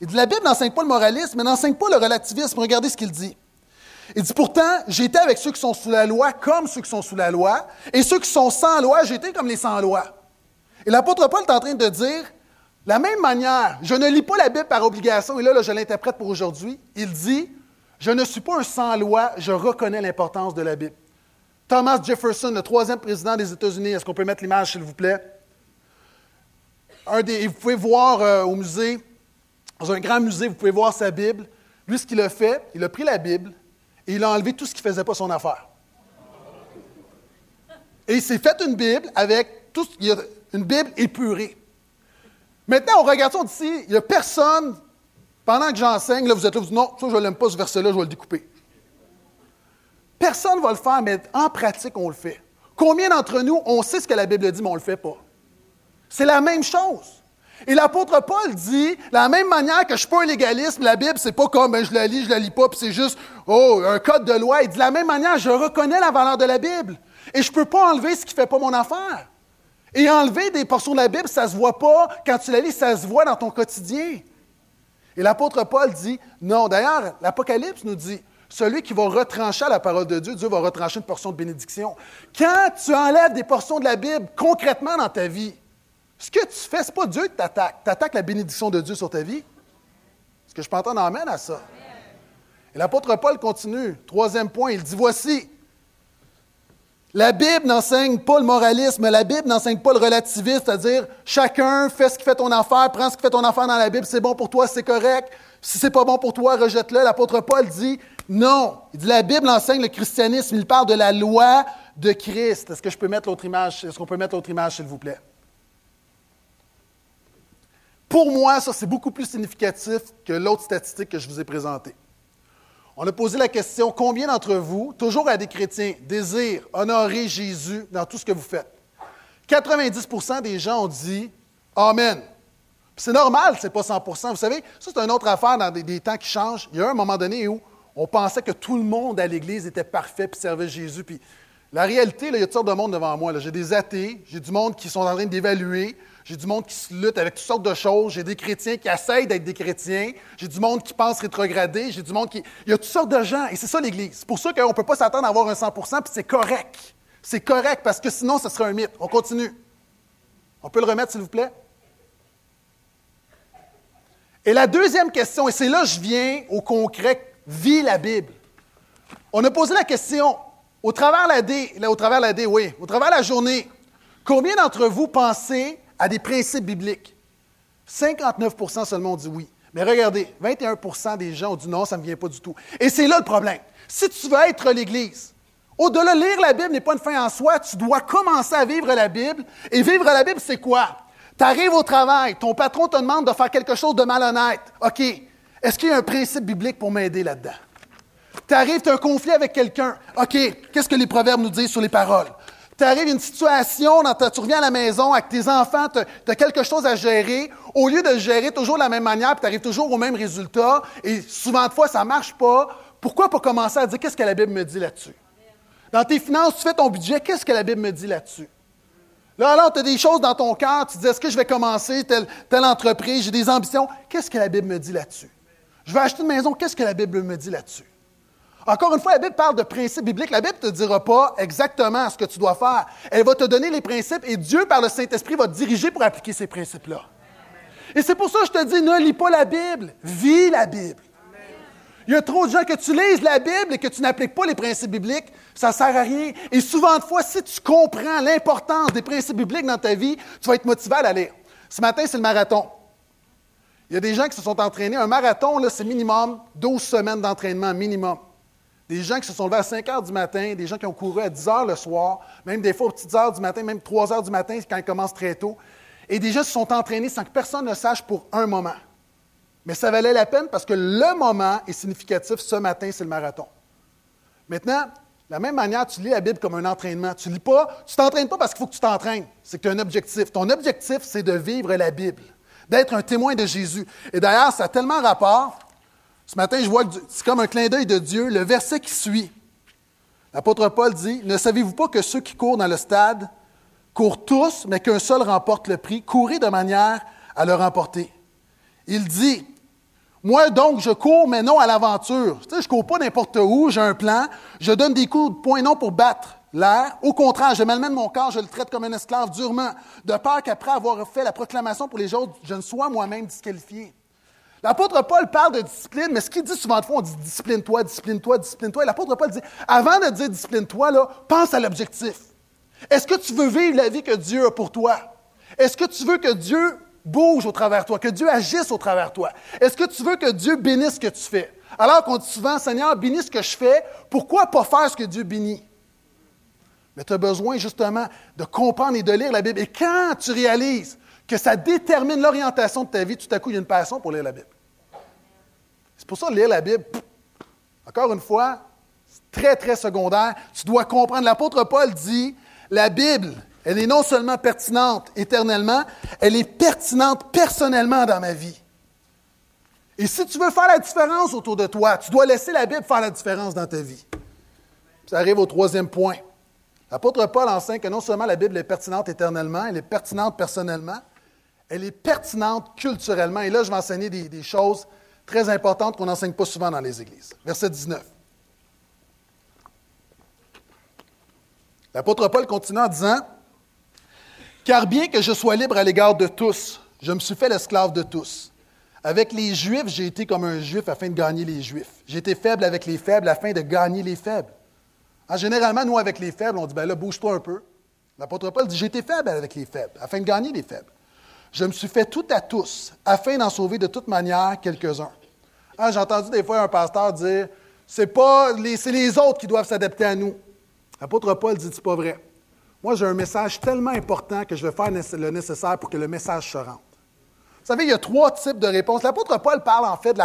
il dit, la Bible n'enseigne pas le moralisme, mais n'enseigne pas le relativisme. Regardez ce qu'il dit. Il dit, pourtant, j'étais avec ceux qui sont sous la loi comme ceux qui sont sous la loi, et ceux qui sont sans loi, j'étais comme les sans loi. Et l'apôtre Paul est en train de dire, la même manière, je ne lis pas la Bible par obligation, et là, je l'interprète pour aujourd'hui, il dit, je ne suis pas un sans-loi, je reconnais l'importance de la Bible. Thomas Jefferson, le troisième président des États-Unis, est-ce qu'on peut mettre l'image, s'il vous plaît? Un des, vous pouvez voir euh, au musée, dans un grand musée, vous pouvez voir sa Bible. Lui, ce qu'il a fait, il a pris la Bible et il a enlevé tout ce qui ne faisait pas son affaire. Et il s'est fait une Bible avec tout, une Bible épurée. Maintenant, on regarde ça d'ici, il n'y a personne pendant que j'enseigne, là, vous êtes là, vous dites non, ça, je n'aime pas ce verset-là, je vais le découper. Personne ne va le faire, mais en pratique, on le fait. Combien d'entre nous, on sait ce que la Bible dit, mais on ne le fait pas? C'est la même chose. Et l'apôtre Paul dit, de la même manière que je suis pas un légaliste, la Bible, c'est pas comme ben, je la lis, je la lis pas, puis c'est juste oh, un code de loi. Il dit de la même manière, je reconnais la valeur de la Bible. Et je ne peux pas enlever ce qui ne fait pas mon affaire. Et enlever des portions de la Bible, ça ne se voit pas. Quand tu la lis, ça se voit dans ton quotidien. Et l'apôtre Paul dit, non, d'ailleurs, l'Apocalypse nous dit, celui qui va retrancher la parole de Dieu, Dieu va retrancher une portion de bénédiction. Quand tu enlèves des portions de la Bible concrètement dans ta vie, ce que tu fais, ce n'est pas Dieu qui t'attaque. Tu la bénédiction de Dieu sur ta vie. Est-ce que je peux entendre amène à ça? Et l'apôtre Paul continue. Troisième point, il dit Voici, la Bible n'enseigne pas le moralisme, la Bible n'enseigne pas le relativisme, c'est-à-dire chacun fait ce qui fait ton affaire, prends ce qui fait ton affaire dans la Bible, c'est bon pour toi, c'est correct. Si c'est pas bon pour toi, rejette-le. L'apôtre Paul dit non. Il dit la Bible enseigne le christianisme, il parle de la loi de Christ. Est-ce que je peux mettre l'autre image Est-ce qu'on peut mettre l'autre image s'il vous plaît? Pour moi, ça c'est beaucoup plus significatif que l'autre statistique que je vous ai présentée. On a posé la question, combien d'entre vous, toujours à des chrétiens, désirent honorer Jésus dans tout ce que vous faites? 90% des gens ont dit Amen. C'est normal, c'est pas 100% Vous savez, ça, c'est une autre affaire dans des, temps qui changent. Il y a un moment donné où on pensait que tout le monde à l'Église était parfait puis servait Jésus. La réalité, il y a toutes sortes de monde devant moi. J'ai des athées, j'ai du monde qui sont en train d'évaluer, j'ai du monde qui se lutte avec toutes sortes de choses, j'ai des chrétiens qui essayent d'être des chrétiens, j'ai du monde qui pense rétrograder, j'ai du monde qui... Il y a toutes sortes de gens, et c'est ça l'Église. C'est pour ça qu'on ne peut pas s'attendre à avoir un 100% puis c'est correct. C'est correct, parce que sinon, ce serait un mythe. On continue. On peut le remettre, s'il vous plaît? Et la deuxième question, et c'est là que je viens au concret, vit la Bible. On a posé la question, au travers la D, au travers la D, oui, au travers la journée, combien d'entre vous pensez à des principes bibliques? 59% seulement ont dit oui. Mais regardez, 21% des gens ont dit non, ça ne me vient pas du tout. Et c'est là le problème. Si tu veux être l'Église, au-delà de lire la Bible n'est pas une fin en soi, tu dois commencer à vivre la Bible. Et vivre la Bible, c'est quoi? Tu arrives au travail, ton patron te demande de faire quelque chose de malhonnête. OK, est-ce qu'il y a un principe biblique pour m'aider là-dedans? Tu arrives, tu as un conflit avec quelqu'un. OK, qu'est-ce que les proverbes nous disent sur les paroles? Tu arrives une situation, tu reviens à la maison avec tes enfants, tu as, quelque chose à gérer. Au lieu de gérer toujours de la même manière, tu arrives toujours au même résultat, et souvent de fois, ça ne marche pas, pourquoi pas commencer à dire qu'est-ce que la Bible me dit là-dessus? Dans tes finances, tu fais ton budget, qu'est-ce que la Bible me dit là-dessus? Là, alors, tu as des choses dans ton cœur, tu dis, est-ce que je vais commencer telle, telle entreprise, j'ai des ambitions. Qu'est-ce que la Bible me dit là-dessus? Je vais acheter une maison, qu'est-ce que la Bible me dit là-dessus? Encore une fois, la Bible parle de principes bibliques. La Bible ne te dira pas exactement ce que tu dois faire. Elle va te donner les principes et Dieu, par le Saint-Esprit, va te diriger pour appliquer ces principes-là. Et c'est pour ça que je te dis, ne lis pas la Bible, vis la Bible. Il y a trop de gens que tu lises la Bible et que tu n'appliques pas les principes bibliques, ça ne sert à rien. Et souvent de fois, si tu comprends l'importance des principes bibliques dans ta vie, tu vas être motivé à l'aller. Ce matin, c'est le marathon. Il y a des gens qui se sont entraînés. Un marathon, c'est minimum 12 semaines d'entraînement, minimum. Des gens qui se sont levés à 5 heures du matin, des gens qui ont couru à 10 heures le soir, même des fois aux petites heures du matin, même 3 heures du matin quand ils commencent très tôt. Et des gens se sont entraînés sans que personne ne sache pour un moment. Mais ça valait la peine parce que le moment est significatif. Ce matin, c'est le marathon. Maintenant, de la même manière, tu lis la Bible comme un entraînement. Tu lis pas, tu t'entraînes pas parce qu'il faut que tu t'entraînes. C'est que tu as un objectif. Ton objectif, c'est de vivre la Bible, d'être un témoin de Jésus. Et d'ailleurs, ça a tellement rapport. Ce matin, je vois c'est comme un clin d'œil de Dieu. Le verset qui suit, l'apôtre Paul dit Ne savez-vous pas que ceux qui courent dans le stade courent tous, mais qu'un seul remporte le prix Courez de manière à le remporter. Il dit moi, donc, je cours, mais non à l'aventure. Tu sais, je ne cours pas n'importe où, j'ai un plan. Je donne des coups de poing non pour battre l'air. Au contraire, je malmène mon corps, je le traite comme un esclave durement, de peur qu'après avoir fait la proclamation pour les autres, je ne sois moi-même disqualifié. L'apôtre Paul parle de discipline, mais ce qu'il dit souvent de fois, on dit discipline-toi, discipline-toi, discipline-toi. Et l'apôtre Paul dit, avant de dire discipline-toi, pense à l'objectif. Est-ce que tu veux vivre la vie que Dieu a pour toi? Est-ce que tu veux que Dieu bouge au travers de toi, que Dieu agisse au travers de toi? Est-ce que tu veux que Dieu bénisse ce que tu fais? Alors qu'on dit souvent, Seigneur, bénis ce que je fais, pourquoi pas faire ce que Dieu bénit? Mais tu as besoin justement de comprendre et de lire la Bible. Et quand tu réalises que ça détermine l'orientation de ta vie, tout à coup, il y a une passion pour lire la Bible. C'est pour ça que lire la Bible, encore une fois, c'est très, très secondaire. Tu dois comprendre. L'apôtre Paul dit, la Bible, elle est non seulement pertinente éternellement, elle est pertinente personnellement dans ma vie. Et si tu veux faire la différence autour de toi, tu dois laisser la Bible faire la différence dans ta vie. Ça arrive au troisième point. L'apôtre Paul enseigne que non seulement la Bible est pertinente éternellement, elle est pertinente personnellement, elle est pertinente culturellement. Et là, je vais enseigner des, choses très importantes qu'on n'enseigne pas souvent dans les églises. Verset 19. L'apôtre Paul continue en disant car bien que je sois libre à l'égard de tous, je me suis fait l'esclave de tous. Avec les Juifs, j'ai été comme un Juif afin de gagner les Juifs. J'ai été faible avec les faibles afin de gagner les faibles. En généralement, nous, avec les faibles, on dit, ben là, bouge-toi un peu. L'apôtre Paul dit, j'ai été faible avec les faibles, afin de gagner les faibles. Je me suis fait tout à tous, afin d'en sauver de toute manière quelques-uns. Ah, j'ai entendu des fois un pasteur dire, c'est pas les, c'est les autres qui doivent s'adapter à nous. L'apôtre Paul dit, c'est pas vrai. Moi, j'ai un message tellement important que je vais faire le nécessaire pour que le message se rende. Vous savez, il y a trois types de réponses. L'apôtre Paul parle en fait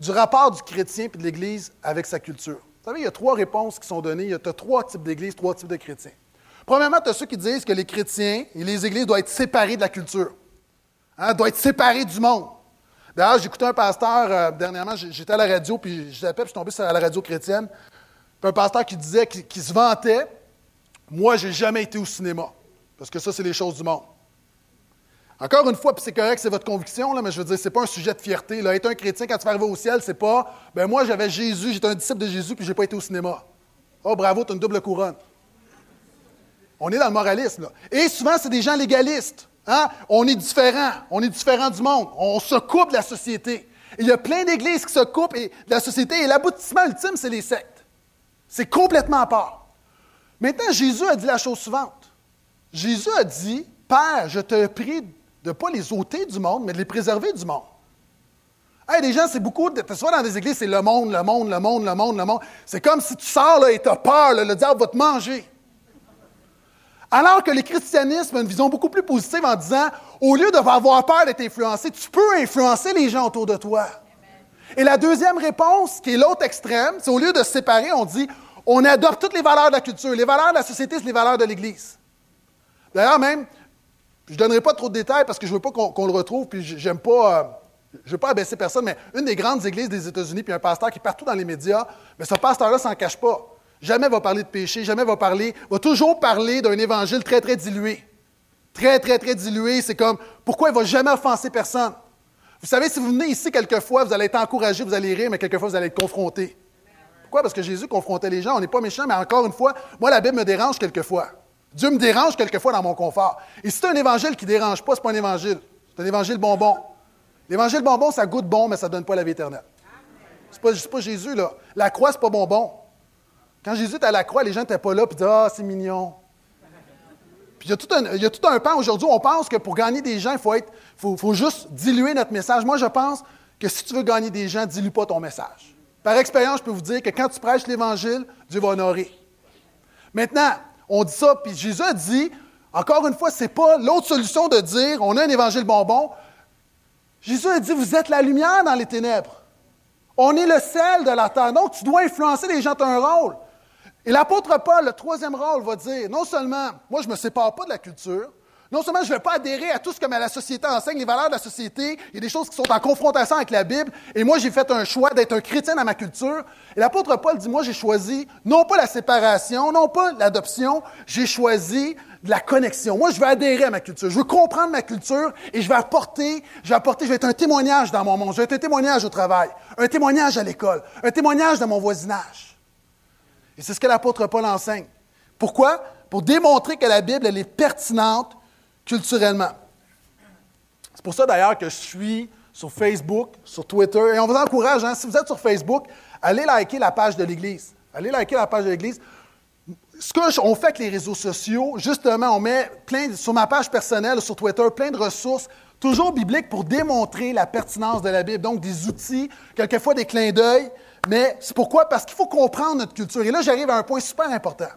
du rapport du chrétien et de l'Église avec sa culture. Vous savez, il y a trois réponses qui sont données. Il y a trois types d'Église, trois types de chrétiens. Premièrement, tu as ceux qui disent que les chrétiens et les Églises doivent être séparés de la culture. Hein, doit être séparé du monde. D'ailleurs, j'écoutais un pasteur euh, dernièrement, j'étais à la radio, puis je puis je suis tombé sur la radio chrétienne. Puis un pasteur qui disait, qui, se vantait, moi, j'ai jamais été au cinéma. Parce que ça, c'est les choses du monde. Encore une fois, puis c'est correct, c'est votre conviction, mais je veux dire, c'est pas un sujet de fierté. Être un chrétien, quand tu vas arriver au ciel, c'est pas, ben moi, j'avais Jésus, j'étais un disciple de Jésus, puis j'ai pas été au cinéma. Oh, bravo, tu as une double couronne. On est dans le moralisme. Et souvent, c'est des gens légalistes. Hein? On est différents. On est différents du monde. On se coupe de la société. il y a plein d'églises qui se coupent de la société. Et l'aboutissement ultime, c'est les sectes. C'est complètement à part. Maintenant, Jésus a dit la chose suivante. Jésus a dit, Père, je te prie de ne pas les ôter du monde, mais de les préserver du monde. Hey, les gens, c'est beaucoup, de, soit dans des églises, c'est le monde, le monde, le monde, le monde, le monde. C'est comme si tu sors là, et tu as peur, le diable va te manger. Alors que le christianisme a une vision beaucoup plus positive en disant, au lieu d'avoir peur d'être influencé, tu peux influencer les gens autour de toi. Et la deuxième réponse, qui est l'autre extrême, c'est au lieu de séparer, on dit, on adopte toutes les valeurs de la culture. Les valeurs de la société, c'est les valeurs de l'Église. D'ailleurs, même, je ne donnerai pas trop de détails parce que je ne veux pas qu'on le retrouve, puis j'aime pas, euh, je ne veux pas abaisser personne, mais une des grandes églises des États-Unis, puis un pasteur qui est partout dans les médias, mais ce pasteur-là s'en cache pas. Jamais va parler de péché, jamais va parler, va toujours parler d'un évangile très, très dilué. Très, très, très dilué. C'est comme, pourquoi il ne va jamais offenser personne? Vous savez, si vous venez ici quelquefois, vous allez être encouragé, vous allez rire, mais quelquefois, vous allez être confronté. Pourquoi? Parce que Jésus confrontait les gens. On n'est pas méchant, mais encore une fois, moi, la Bible me dérange quelquefois. Dieu me dérange quelquefois dans mon confort. Et si c'est un évangile qui ne dérange pas, ce n'est pas un évangile. C'est un évangile bonbon. L'évangile bonbon, ça goûte bon, mais ça ne donne pas la vie éternelle. Ce n'est pas, Jésus, là. La croix, ce pas bonbon. Quand Jésus était à la croix, les gens n'étaient pas là et disaient Ah, c'est mignon. Puis il y, a tout un, y a tout un pan aujourd'hui, on pense que pour gagner des gens, il faut, être, faut, faut juste diluer notre message. Moi, je pense que si tu veux gagner des gens, dilue pas ton message. Par expérience, je peux vous dire que quand tu prêches l'Évangile, Dieu va honorer. Maintenant, on dit ça, puis Jésus a dit, encore une fois, ce n'est pas l'autre solution de dire on a un évangile bonbon. Jésus a dit vous êtes la lumière dans les ténèbres. On est le sel de la terre. Donc, tu dois influencer les gens, tu as un rôle. Et l'apôtre Paul, le troisième rôle, va dire, non seulement, moi, je ne me sépare pas de la culture, non seulement je ne vais pas adhérer à tout ce que la société enseigne, les valeurs de la société, il y a des choses qui sont en confrontation avec la Bible, et moi j'ai fait un choix d'être un chrétien dans ma culture. Et l'apôtre Paul dit, moi j'ai choisi non pas la séparation, non pas l'adoption, j'ai choisi la connexion. Moi je veux adhérer à ma culture, je veux comprendre ma culture et je vais apporter, je vais apporter, je vais être un témoignage dans mon monde, je vais être un témoignage au travail, un témoignage à l'école, un témoignage dans mon voisinage. Et c'est ce que l'apôtre Paul enseigne. Pourquoi? Pour démontrer que la Bible, elle est pertinente culturellement. C'est pour ça d'ailleurs que je suis sur Facebook, sur Twitter, et on vous encourage, hein, si vous êtes sur Facebook, allez liker la page de l'Église. Allez liker la page de l'Église. Ce qu'on fait avec les réseaux sociaux, justement, on met plein, sur ma page personnelle, sur Twitter, plein de ressources, toujours bibliques, pour démontrer la pertinence de la Bible. Donc, des outils, quelquefois des clins d'œil, mais c'est pourquoi? Parce qu'il faut comprendre notre culture. Et là, j'arrive à un point super important.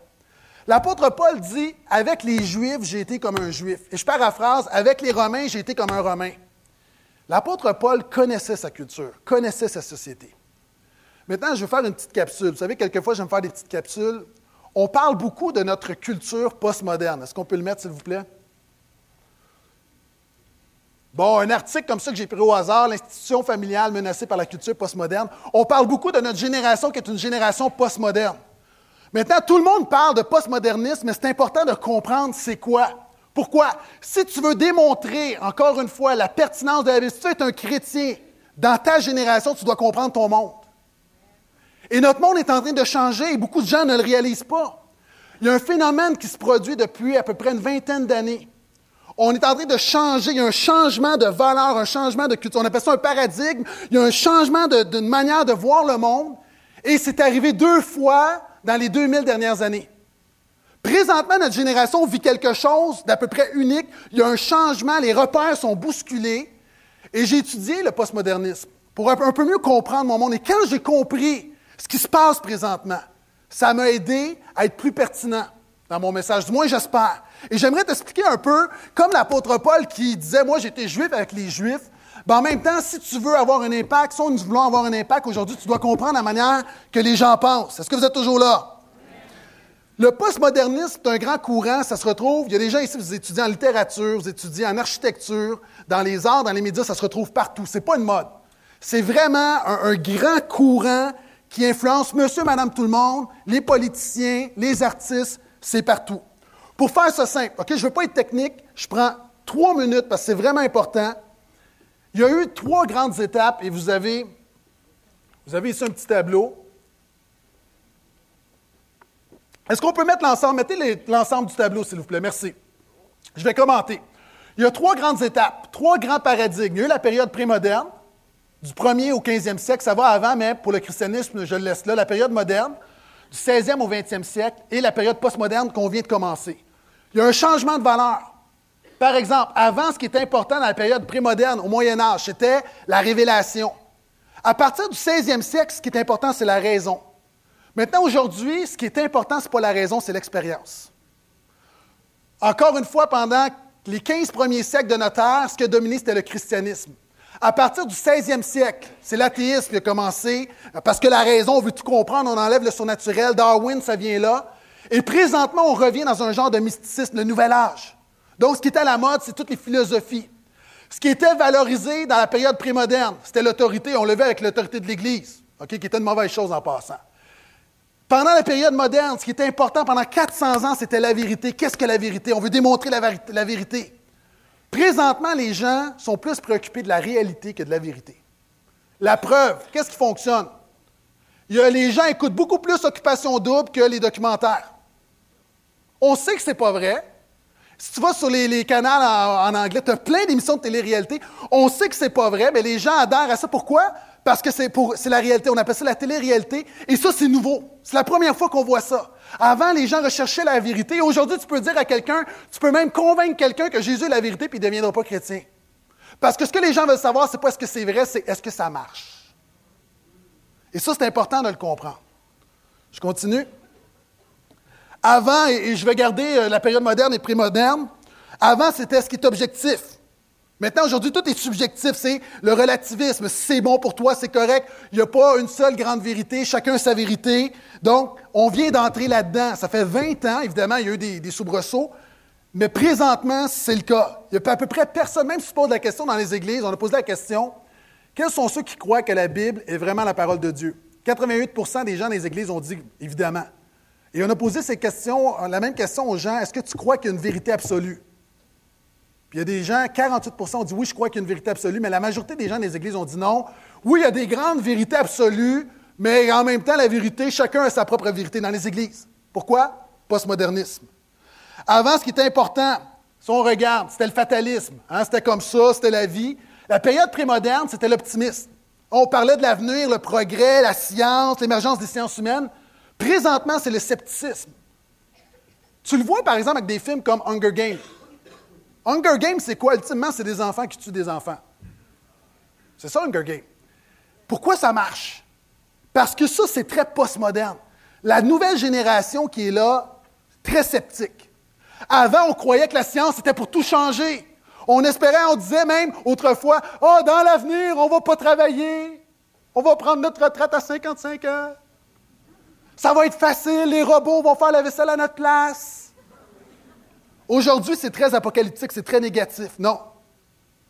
L'apôtre Paul dit Avec les Juifs, j'ai été comme un Juif. Et je paraphrase Avec les Romains, j'ai été comme un Romain. L'apôtre Paul connaissait sa culture, connaissait sa société. Maintenant, je vais faire une petite capsule. Vous savez, quelquefois, j'aime faire des petites capsules. On parle beaucoup de notre culture postmoderne. Est-ce qu'on peut le mettre, s'il vous plaît? Bon, un article comme ça que j'ai pris au hasard, l'institution familiale menacée par la culture postmoderne. On parle beaucoup de notre génération qui est une génération postmoderne. Maintenant, tout le monde parle de postmodernisme, mais c'est important de comprendre c'est quoi. Pourquoi? Si tu veux démontrer, encore une fois, la pertinence de la vie, si tu es un chrétien, dans ta génération, tu dois comprendre ton monde. Et notre monde est en train de changer et beaucoup de gens ne le réalisent pas. Il y a un phénomène qui se produit depuis à peu près une vingtaine d'années on est en train de changer. Il y a un changement de valeur, un changement de culture. On appelle ça un paradigme. Il y a un changement d'une manière de voir le monde. Et c'est arrivé deux fois dans les 2000 dernières années. Présentement, notre génération vit quelque chose d'à peu près unique. Il y a un changement, les repères sont bousculés. Et j'ai étudié le postmodernisme pour un peu mieux comprendre mon monde. Et quand j'ai compris ce qui se passe présentement, ça m'a aidé à être plus pertinent dans mon message. Du moins, j'espère. Et j'aimerais t'expliquer un peu, comme l'apôtre Paul qui disait, moi j'étais juif avec les juifs, ben, en même temps, si tu veux avoir un impact, si nous voulons avoir un impact aujourd'hui, tu dois comprendre la manière que les gens pensent. Est-ce que vous êtes toujours là? Le postmodernisme est un grand courant, ça se retrouve, il y a des gens ici, vous étudiez en littérature, vous étudiez en architecture, dans les arts, dans les médias, ça se retrouve partout. Ce n'est pas une mode. C'est vraiment un, grand courant qui influence monsieur, madame, tout le monde, les politiciens, les artistes, c'est partout. Pour faire ça simple, OK, je ne veux pas être technique, je prends trois minutes parce que c'est vraiment important. Il y a eu trois grandes étapes et vous avez, vous avez ici un petit tableau. Est-ce qu'on peut mettre l'ensemble? Mettez l'ensemble du tableau, s'il vous plaît. Merci. Je vais commenter. Il y a trois grandes étapes, trois grands paradigmes. Il y a eu la période prémoderne, du 1er au 15e siècle. Ça va avant, mais pour le christianisme, je le laisse là. La période moderne, du 16e au 20e siècle, et la période postmoderne qu'on vient de commencer. Il y a un changement de valeur. Par exemple, avant, ce qui était important dans la période prémoderne, au Moyen Âge, c'était la révélation. À partir du 16e siècle, ce qui est important, c'est la raison. Maintenant, aujourd'hui, ce qui est important, ce n'est pas la raison, c'est l'expérience. Encore une fois, pendant les 15 premiers siècles de notre ère, ce qui a dominé, c'était le christianisme. À partir du 16e siècle, c'est l'athéisme qui a commencé, parce que la raison, on veut tout comprendre, on enlève le surnaturel. Darwin, ça vient là. Et présentement, on revient dans un genre de mysticisme, le nouvel âge. Donc, ce qui était à la mode, c'est toutes les philosophies. Ce qui était valorisé dans la période prémoderne, c'était l'autorité. On le vu avec l'autorité de l'Église, qui était une mauvaise chose en passant. Pendant la période moderne, ce qui était important pendant 400 ans, c'était la vérité. Qu'est-ce que la vérité? On veut démontrer la, vérité. Présentement, les gens sont plus préoccupés de la réalité que de la vérité. La preuve, qu'est-ce qui fonctionne? les gens écoutent beaucoup plus Occupation Double que les documentaires. On sait que ce n'est pas vrai. Si tu vas sur les, canaux en, en anglais, tu as plein d'émissions de télé-réalité. On sait que ce n'est pas vrai, mais les gens adhèrent à ça. Pourquoi? Parce que c'est, la réalité. On appelle ça la télé-réalité. Et ça, c'est nouveau. C'est la première fois qu'on voit ça. Avant, les gens recherchaient la vérité. Aujourd'hui, tu peux dire à quelqu'un, tu peux même convaincre quelqu'un que Jésus est la vérité, puis il ne deviendra pas chrétien. Parce que ce que les gens veulent savoir, c'est pas est-ce que c'est vrai, c'est est-ce que ça marche. Et ça, c'est important de le comprendre. Je continue. Avant, et je vais garder euh, la période moderne et prémoderne, avant, c'était ce qui est objectif. Maintenant, aujourd'hui, tout est subjectif. C'est le relativisme. C'est bon pour toi, c'est correct. Il n'y a pas une seule grande vérité. Chacun sa vérité. Donc, on vient d'entrer là-dedans. Ça fait 20 ans, évidemment, il y a eu des, soubresauts. Mais présentement, c'est le cas. Il n'y a à peu près personne, même si tu poses la question dans les églises, on a posé la question quels sont ceux qui croient que la Bible est vraiment la parole de Dieu? 88% des gens dans les églises ont dit évidemment. Et on a posé ces questions, la même question aux gens est-ce que tu crois qu'il y a une vérité absolue? Puis il y a des gens, 48% ont dit oui, je crois qu'il y a une vérité absolue, mais la majorité des gens des églises ont dit non. Oui, il y a des grandes vérités absolues, mais en même temps, la vérité, chacun a sa propre vérité dans les églises. Pourquoi? Postmodernisme. Avant, ce qui était important, si on regarde, c'était le fatalisme. Hein, c'était comme ça, c'était la vie. La période prémoderne, c'était l'optimisme. On parlait de l'avenir, le progrès, la science, l'émergence des sciences humaines. Présentement, c'est le scepticisme. Tu le vois, par exemple, avec des films comme Hunger Games. Hunger Games, c'est quoi? Ultimement, c'est des enfants qui tuent des enfants. C'est ça, Hunger Games. Pourquoi ça marche? Parce que ça, c'est très postmoderne. La nouvelle génération qui est là, très sceptique. Avant, on croyait que la science était pour tout changer. On espérait, on disait même autrefois, oh, dans l'avenir, on ne va pas travailler. On va prendre notre retraite à 55 ans. Ça va être facile, les robots vont faire la vaisselle à notre place. Aujourd'hui, c'est très apocalyptique, c'est très négatif. Non.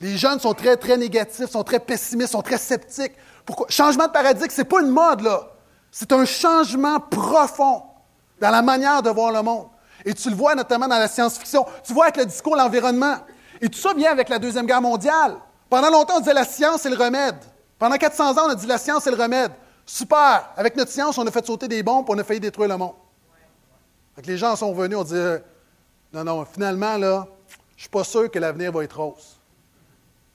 Les jeunes sont très, très négatifs, sont très pessimistes, sont très sceptiques. Pourquoi? Changement de paradigme, ce n'est pas une mode, là. C'est un changement profond dans la manière de voir le monde. Et tu le vois notamment dans la science-fiction. Tu vois avec le discours l'environnement. Et tout ça vient avec la Deuxième Guerre mondiale. Pendant longtemps, on disait la science, c'est le remède. Pendant 400 ans, on a dit la science, c'est le remède. Super! Avec notre science, on a fait sauter des bombes, et on a failli détruire le monde. les gens sont venus, on dit non, non, finalement, là, je ne suis pas sûr que l'avenir va être rose.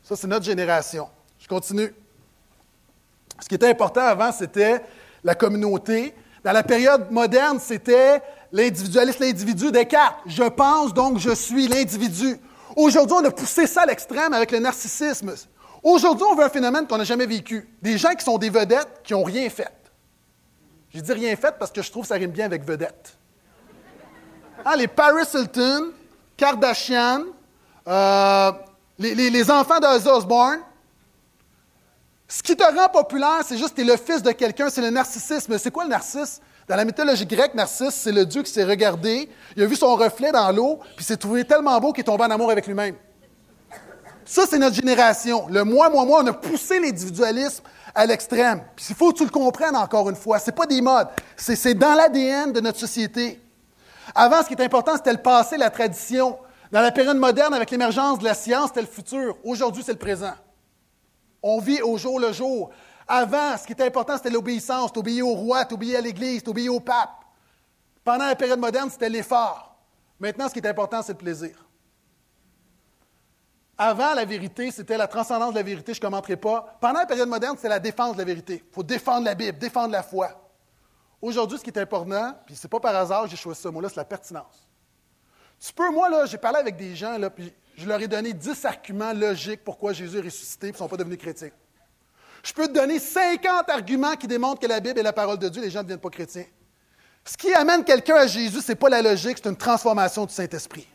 Ça, c'est notre génération. Je continue. Ce qui était important avant, c'était la communauté. Dans la période moderne, c'était l'individualiste, l'individu Descartes. Je pense, donc je suis l'individu. Aujourd'hui, on a poussé ça à l'extrême avec le narcissisme. Aujourd'hui, on veut un phénomène qu'on n'a jamais vécu. Des gens qui sont des vedettes qui n'ont rien fait. J'ai dit rien fait parce que je trouve que ça rime bien avec vedette. Les Paris Hilton, Kardashian, euh, les, enfants de Osborne. Ce qui te rend populaire, c'est juste que tu es le fils de quelqu'un, c'est le narcissisme. C'est quoi le narcissisme? Dans la mythologie grecque, Narcisse, c'est le dieu qui s'est regardé, il a vu son reflet dans l'eau, puis s'est trouvé tellement beau qu'il est tombé en amour avec lui-même. Ça, c'est notre génération. Le moi, moi, moi, on a poussé l'individualisme à l'extrême. Puis il faut que tu le comprennes encore une fois. Ce n'est pas des modes. C'est dans l'ADN de notre société. Avant, ce qui est important, c'était le passé, la tradition. Dans la période moderne, avec l'émergence de la science, c'était le futur. Aujourd'hui, c'est le présent. On vit au jour le jour. Avant, ce qui était important, c'était l'obéissance. T'obéir au roi, t'obéir à l'Église, t'obéir au pape. Pendant la période moderne, c'était l'effort. Maintenant, ce qui est important, c'est le plaisir. Avant, la vérité, c'était la transcendance de la vérité, je ne commenterai pas. Pendant la période moderne, c'est la défense de la vérité. Il faut défendre la Bible, défendre la foi. Aujourd'hui, ce qui est important, puis ce n'est pas par hasard, j'ai choisi ce mot-là, c'est la pertinence. Tu peux, moi, là, j'ai parlé avec des gens, là, puis je leur ai donné dix arguments logiques pourquoi Jésus est ressuscité et ne sont pas devenus chrétiens. Je peux te donner 50 arguments qui démontrent que la Bible est la parole de Dieu, les gens ne deviennent pas chrétiens. Ce qui amène quelqu'un à Jésus, ce n'est pas la logique, c'est une transformation du Saint-Esprit.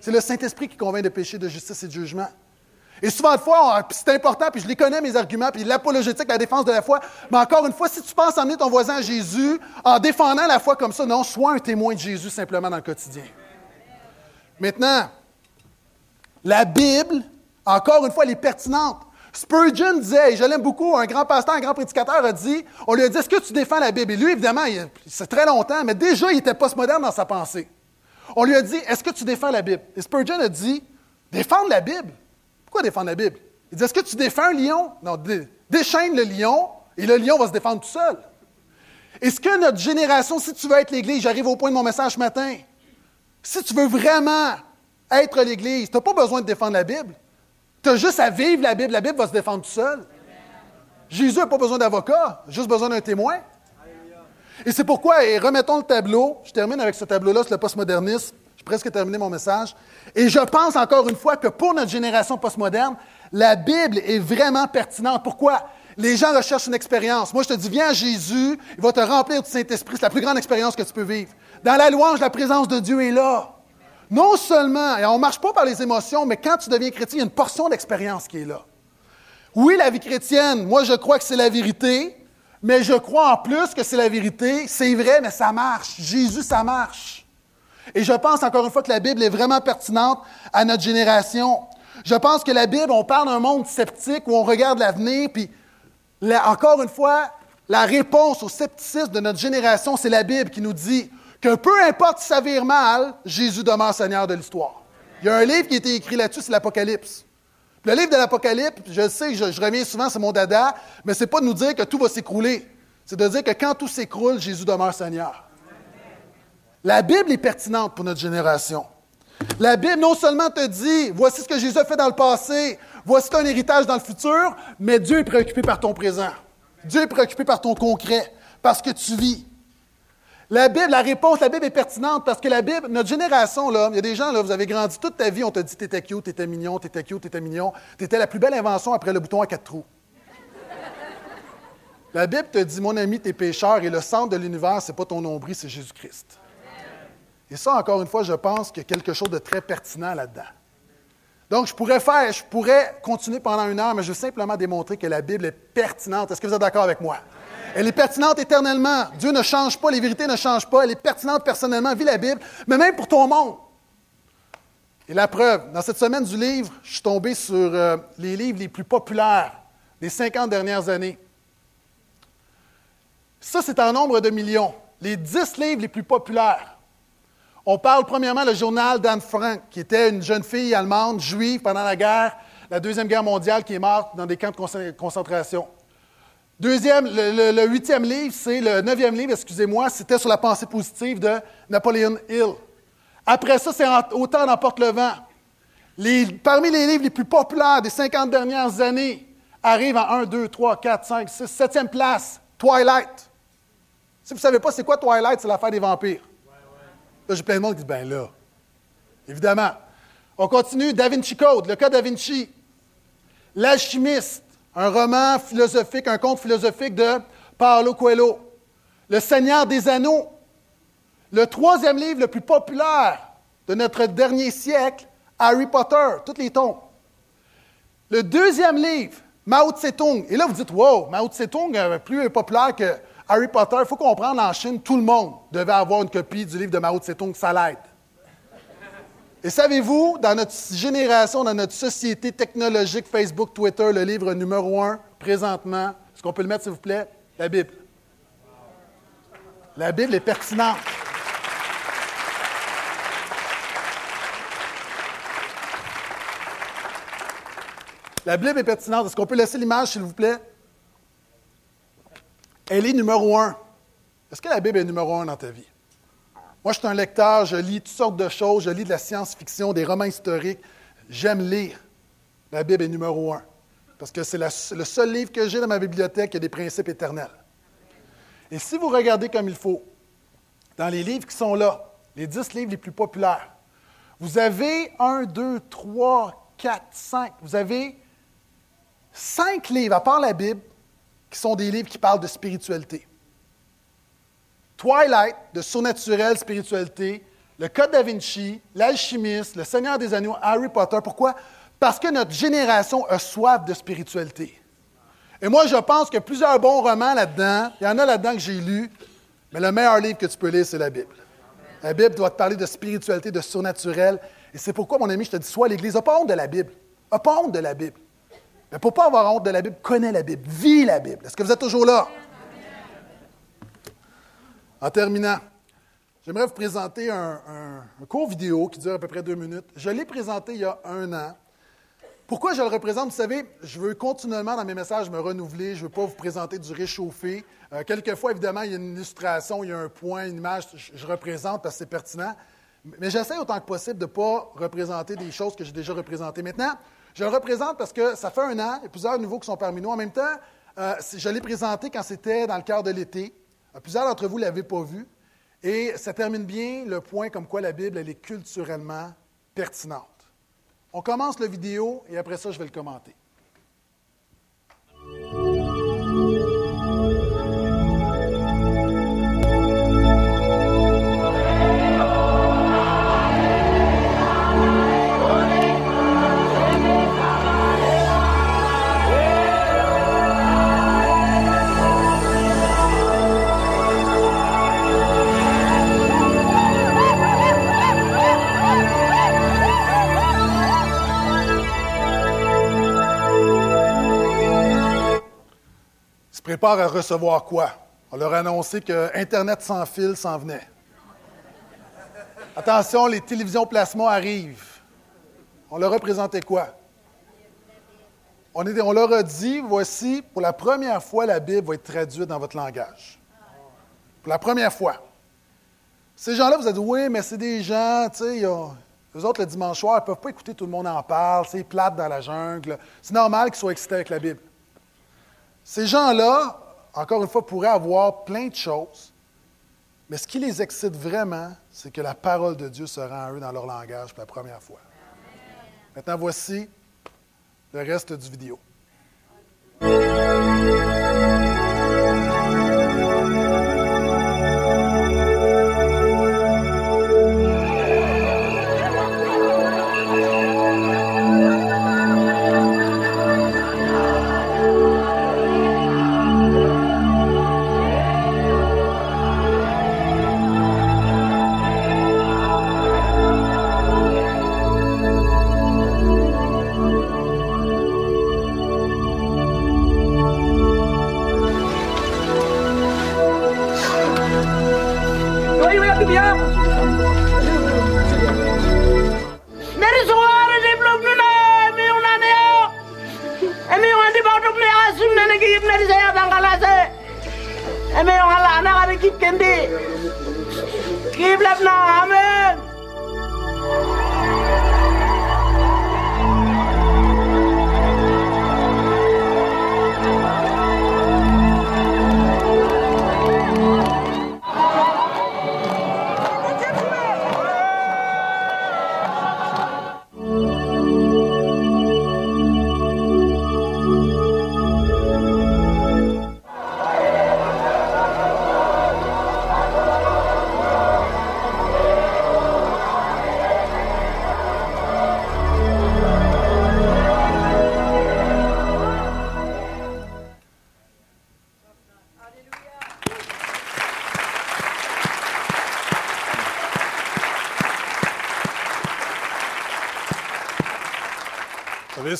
C'est le Saint-Esprit qui convainc de péché, de justice et de jugement. Et souvent de fois, c'est important, puis je les connais, mes arguments, puis l'apologétique, la défense de la foi. Mais encore une fois, si tu penses emmener ton voisin à Jésus en défendant la foi comme ça, non, sois un témoin de Jésus simplement dans le quotidien. Maintenant, la Bible, encore une fois, elle est pertinente. Spurgeon disait, et je l'aime beaucoup, un grand pasteur, un grand prédicateur a dit, on lui a dit, est-ce que tu défends la Bible? Et lui, évidemment, c'est très longtemps, mais déjà, il était postmoderne dans sa pensée. On lui a dit, est-ce que tu défends la Bible? Et Spurgeon a dit, défendre la Bible? Pourquoi défendre la Bible? Il dit, est-ce que tu défends un lion? Non, déchaîne le lion et le lion va se défendre tout seul. Est-ce que notre génération, si tu veux être l'Église, j'arrive au point de mon message ce matin, si tu veux vraiment être l'Église, tu n'as pas besoin de défendre la Bible. Tu as juste à vivre la Bible. La Bible va se défendre tout seul. Jésus n'a pas besoin d'avocat, juste besoin d'un témoin. Et c'est pourquoi, et remettons le tableau, je termine avec ce tableau-là, c'est le postmodernisme, j'ai presque terminé mon message. Et je pense encore une fois que pour notre génération postmoderne, la Bible est vraiment pertinente. Pourquoi? Les gens recherchent une expérience. Moi, je te dis, viens à Jésus, il va te remplir du Saint-Esprit. C'est la plus grande expérience que tu peux vivre. Dans la louange, la présence de Dieu est là. Non seulement, et on ne marche pas par les émotions, mais quand tu deviens chrétien, il y a une portion d'expérience qui est là. Oui, la vie chrétienne, moi je crois que c'est la vérité, mais je crois en plus que c'est la vérité. C'est vrai, mais ça marche. Jésus, ça marche. Et je pense encore une fois que la Bible est vraiment pertinente à notre génération. Je pense que la Bible, on parle d'un monde sceptique où on regarde l'avenir, puis encore une fois, la réponse au scepticisme de notre génération, c'est la Bible qui nous dit que peu importe si ça vire mal, Jésus demeure Seigneur de l'histoire. Il y a un livre qui a été écrit là-dessus, c'est l'Apocalypse. Le livre de l'Apocalypse, je sais, je, je reviens souvent, c'est mon dada, mais ce n'est pas de nous dire que tout va s'écrouler. C'est de dire que quand tout s'écroule, Jésus demeure Seigneur. La Bible est pertinente pour notre génération. La Bible non seulement te dit, voici ce que Jésus a fait dans le passé, voici ton héritage dans le futur, mais Dieu est préoccupé par ton présent. Dieu est préoccupé par ton concret, parce que tu vis. La Bible, la réponse, la Bible est pertinente parce que la Bible, notre génération, là, il y a des gens, là, vous avez grandi toute ta vie, on t'a dit t'étais cute, t'étais mignon, t'étais cute, t'étais mignon, t'étais la plus belle invention après le bouton à quatre trous. La Bible te dit, mon ami, t'es pécheur et le centre de l'univers, c'est pas ton nombril, c'est Jésus-Christ. Et ça, encore une fois, je pense qu'il y a quelque chose de très pertinent là-dedans. Donc, je pourrais faire, je pourrais continuer pendant une heure, mais je veux simplement démontrer que la Bible est pertinente. Est-ce que vous êtes d'accord avec moi? Elle est pertinente éternellement. Dieu ne change pas, les vérités ne changent pas. Elle est pertinente personnellement. Vis la Bible, mais même pour ton monde. Et la preuve, dans cette semaine du livre, je suis tombé sur euh, les livres les plus populaires des 50 dernières années. Ça, c'est en nombre de millions. Les 10 livres les plus populaires. On parle premièrement du journal d'Anne Frank, qui était une jeune fille allemande, juive, pendant la guerre, la Deuxième Guerre mondiale, qui est morte dans des camps de concentration. Deuxième, le, huitième livre, c'est le neuvième livre, excusez-moi, c'était sur la pensée positive de Napoleon Hill. Après ça, c'est Autant d'emporte le vent. parmi les livres les plus populaires des 50 dernières années, arrivent en 1, 2, 3, 4, 5, 6, 7e place, Twilight. Si vous ne savez pas c'est quoi Twilight, c'est l'affaire des vampires. Là, j'ai plein de monde qui dit, ben là, évidemment. On continue, Da Vinci Code, le cas Da Vinci. L'alchimiste, un roman philosophique, un conte philosophique de Paolo Coelho. Le Seigneur des Anneaux, le troisième livre le plus populaire de notre dernier siècle, Harry Potter, tous les tons. Le deuxième livre, Mao Tse-tung. Et là, vous dites, wow, Mao Tse-tung, euh, plus populaire que Harry Potter, il faut comprendre, en Chine, tout le monde devait avoir une copie du livre de Mao Tse-tung, ça l'aide. Et savez-vous, dans notre génération, dans notre société technologique, Facebook, Twitter, le livre numéro un, présentement, est-ce qu'on peut le mettre, s'il vous plaît? La Bible. La Bible est pertinente. La Bible est pertinente. Est-ce qu'on peut laisser l'image, s'il vous plaît? Elle est numéro un. Est-ce que la Bible est numéro un dans ta vie? Moi, je suis un lecteur, je lis toutes sortes de choses, je lis de la science-fiction, des romans historiques. J'aime lire. La Bible est numéro un. Parce que c'est le seul livre que j'ai dans ma bibliothèque qui a des principes éternels. Et si vous regardez comme il faut, dans les livres qui sont là, les dix livres les plus populaires, vous avez un, deux, trois, quatre, cinq. Vous avez cinq livres, à part la Bible, qui sont des livres qui parlent de spiritualité. Twilight, de surnaturel, spiritualité, le Code da Vinci, l'Alchimiste, le Seigneur des Anneaux, Harry Potter. Pourquoi? Parce que notre génération a soif de spiritualité. Et moi, je pense que plusieurs bons romans là-dedans, il y en a là-dedans que j'ai lus, mais le meilleur livre que tu peux lire, c'est la Bible. La Bible doit te parler de spiritualité, de surnaturel. Et c'est pourquoi, mon ami, je te dis, sois à l'Église. N'as pas honte de la Bible. N'as pas honte de la Bible. Mais pour ne pas avoir honte de la Bible, connais la Bible, vis la Bible. Est-ce que vous êtes toujours là? En terminant, j'aimerais vous présenter un, court vidéo qui dure à peu près deux minutes. Je l'ai présenté il y a un an. Pourquoi je le représente? Vous savez, je veux continuellement dans mes messages me renouveler. Je ne veux pas vous présenter du réchauffé. Euh, quelquefois, évidemment, il y a une illustration, il y a un point, une image, je, je représente parce que c'est pertinent. Mais j'essaie autant que possible de ne pas représenter des choses que j'ai déjà représentées. Maintenant, je le représente parce que ça fait un an, il y a plusieurs nouveaux qui sont parmi nous. En même temps, euh, je l'ai présenté quand c'était dans le quart de l'été. Euh, plusieurs d'entre vous ne l'avaient pas vu. Et ça termine bien le point comme quoi la Bible, elle est culturellement pertinente. On commence la vidéo et après ça, je vais le commenter. Prépare à recevoir quoi? On leur a annoncé que Internet sans fil s'en venait. Attention, les télévisions plasma arrivent. On leur a présenté quoi? On, on leur a dit, voici, pour la première fois, la Bible va être traduite dans votre langage. Pour la première fois. Ces gens-là, vous avez dit, oui, mais c'est des gens, tu sais, eux autres, le dimanche soir, ils ne peuvent pas écouter tout le monde en parle, c'est plate dans la jungle. C'est normal qu'ils soient excités avec la Bible. Ces gens-là, encore une fois, pourraient avoir plein de choses, mais ce qui les excite vraiment, c'est que la parole de Dieu se rend à eux dans leur langage pour la première fois. Maintenant, voici le reste du vidéo.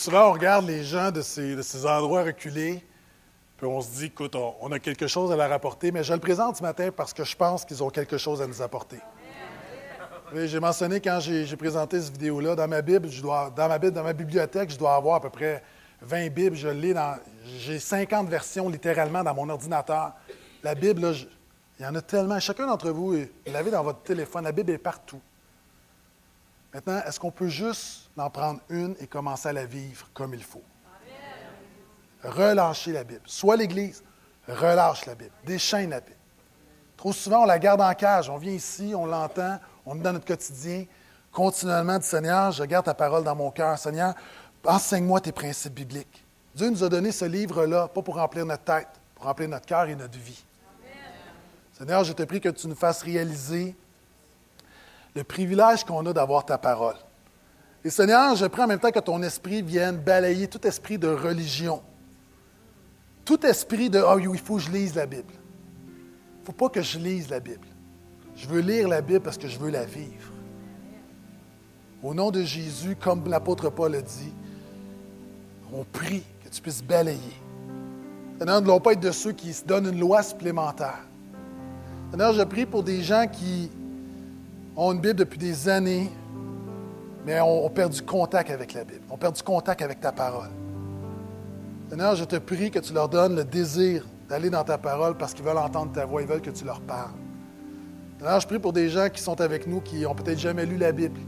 Souvent, on regarde les gens de ces, endroits reculés, puis on se dit, écoute, on, a quelque chose à leur apporter, mais je le présente ce matin parce que je pense qu'ils ont quelque chose à nous apporter. J'ai mentionné quand j'ai présenté cette vidéo-là, dans ma Bible, je dois, dans ma bibliothèque, je dois avoir à peu près 20 Bibles. Je lis dans, j'ai 50 versions littéralement dans mon ordinateur. La Bible, il y en a tellement. Chacun d'entre vous, vous l'avez dans votre téléphone. La Bible est partout. Maintenant, est-ce qu'on peut juste en prendre une et commencer à la vivre comme il faut? Relâcher la Bible. Soit l'Église, relâche la Bible. Déchaîne la Bible. Trop souvent, on la garde en cage. On vient ici, on l'entend, on est dans notre quotidien. Continuellement, dit Seigneur, je garde ta parole dans mon cœur. Seigneur, enseigne-moi tes principes bibliques. Dieu nous a donné ce livre-là, pas pour remplir notre tête, pour remplir notre cœur et notre vie. Seigneur, je te prie que tu nous fasses réaliser le privilège qu'on a d'avoir ta parole. Et Seigneur, je prie en même temps que ton esprit vienne balayer tout esprit de religion, tout esprit de oui, il faut que je lise la Bible. Il ne faut pas que je lise la Bible. Je veux lire la Bible parce que je veux la vivre. Au nom de Jésus, comme l'apôtre Paul a dit, on prie que tu puisses balayer. Seigneur, ne voulons pas être de ceux qui se donnent une loi supplémentaire. Seigneur, je prie pour des gens qui ont une Bible depuis des années, mais ont, ont perdu contact avec la Bible, ont perdu contact avec ta parole. Seigneur, je te prie que tu leur donnes le désir d'aller dans ta parole parce qu'ils veulent entendre ta voix, ils veulent que tu leur parles. Seigneur, je prie pour des gens qui sont avec nous qui n'ont peut-être jamais lu la Bible.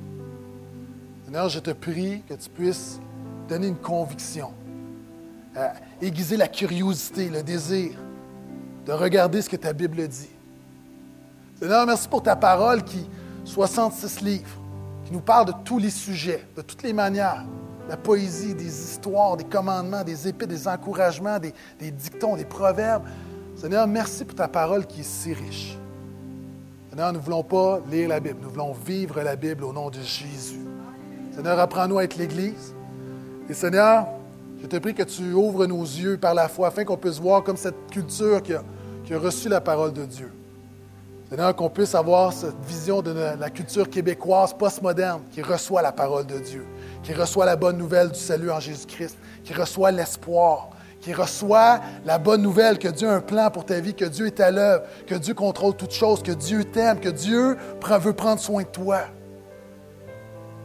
Seigneur, je te prie que tu puisses donner une conviction, euh, aiguiser la curiosité, le désir de regarder ce que ta Bible dit. Seigneur, merci pour ta parole qui, 66 livres, qui nous parle de tous les sujets, de toutes les manières, la poésie, des histoires, des commandements, des épées, des encouragements, des, des dictons, des proverbes. Seigneur, merci pour ta parole qui est si riche. Seigneur, nous ne voulons pas lire la Bible, nous voulons vivre la Bible au nom de Jésus. Seigneur, apprends-nous à être l'Église. Et Seigneur, je te prie que tu ouvres nos yeux par la foi afin qu'on puisse voir comme cette culture qui a, qui a reçu la parole de Dieu. Seigneur, qu'on puisse avoir cette vision de la culture québécoise postmoderne qui reçoit la parole de Dieu, qui reçoit la bonne nouvelle du salut en Jésus-Christ, qui reçoit l'espoir, qui reçoit la bonne nouvelle que Dieu a un plan pour ta vie, que Dieu est à l'œuvre, que Dieu contrôle toutes choses, que Dieu t'aime, que Dieu veut prendre soin de toi.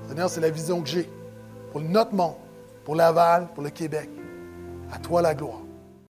Seigneur, c'est la vision que j'ai pour notre monde, pour Laval, pour le Québec. À toi la gloire.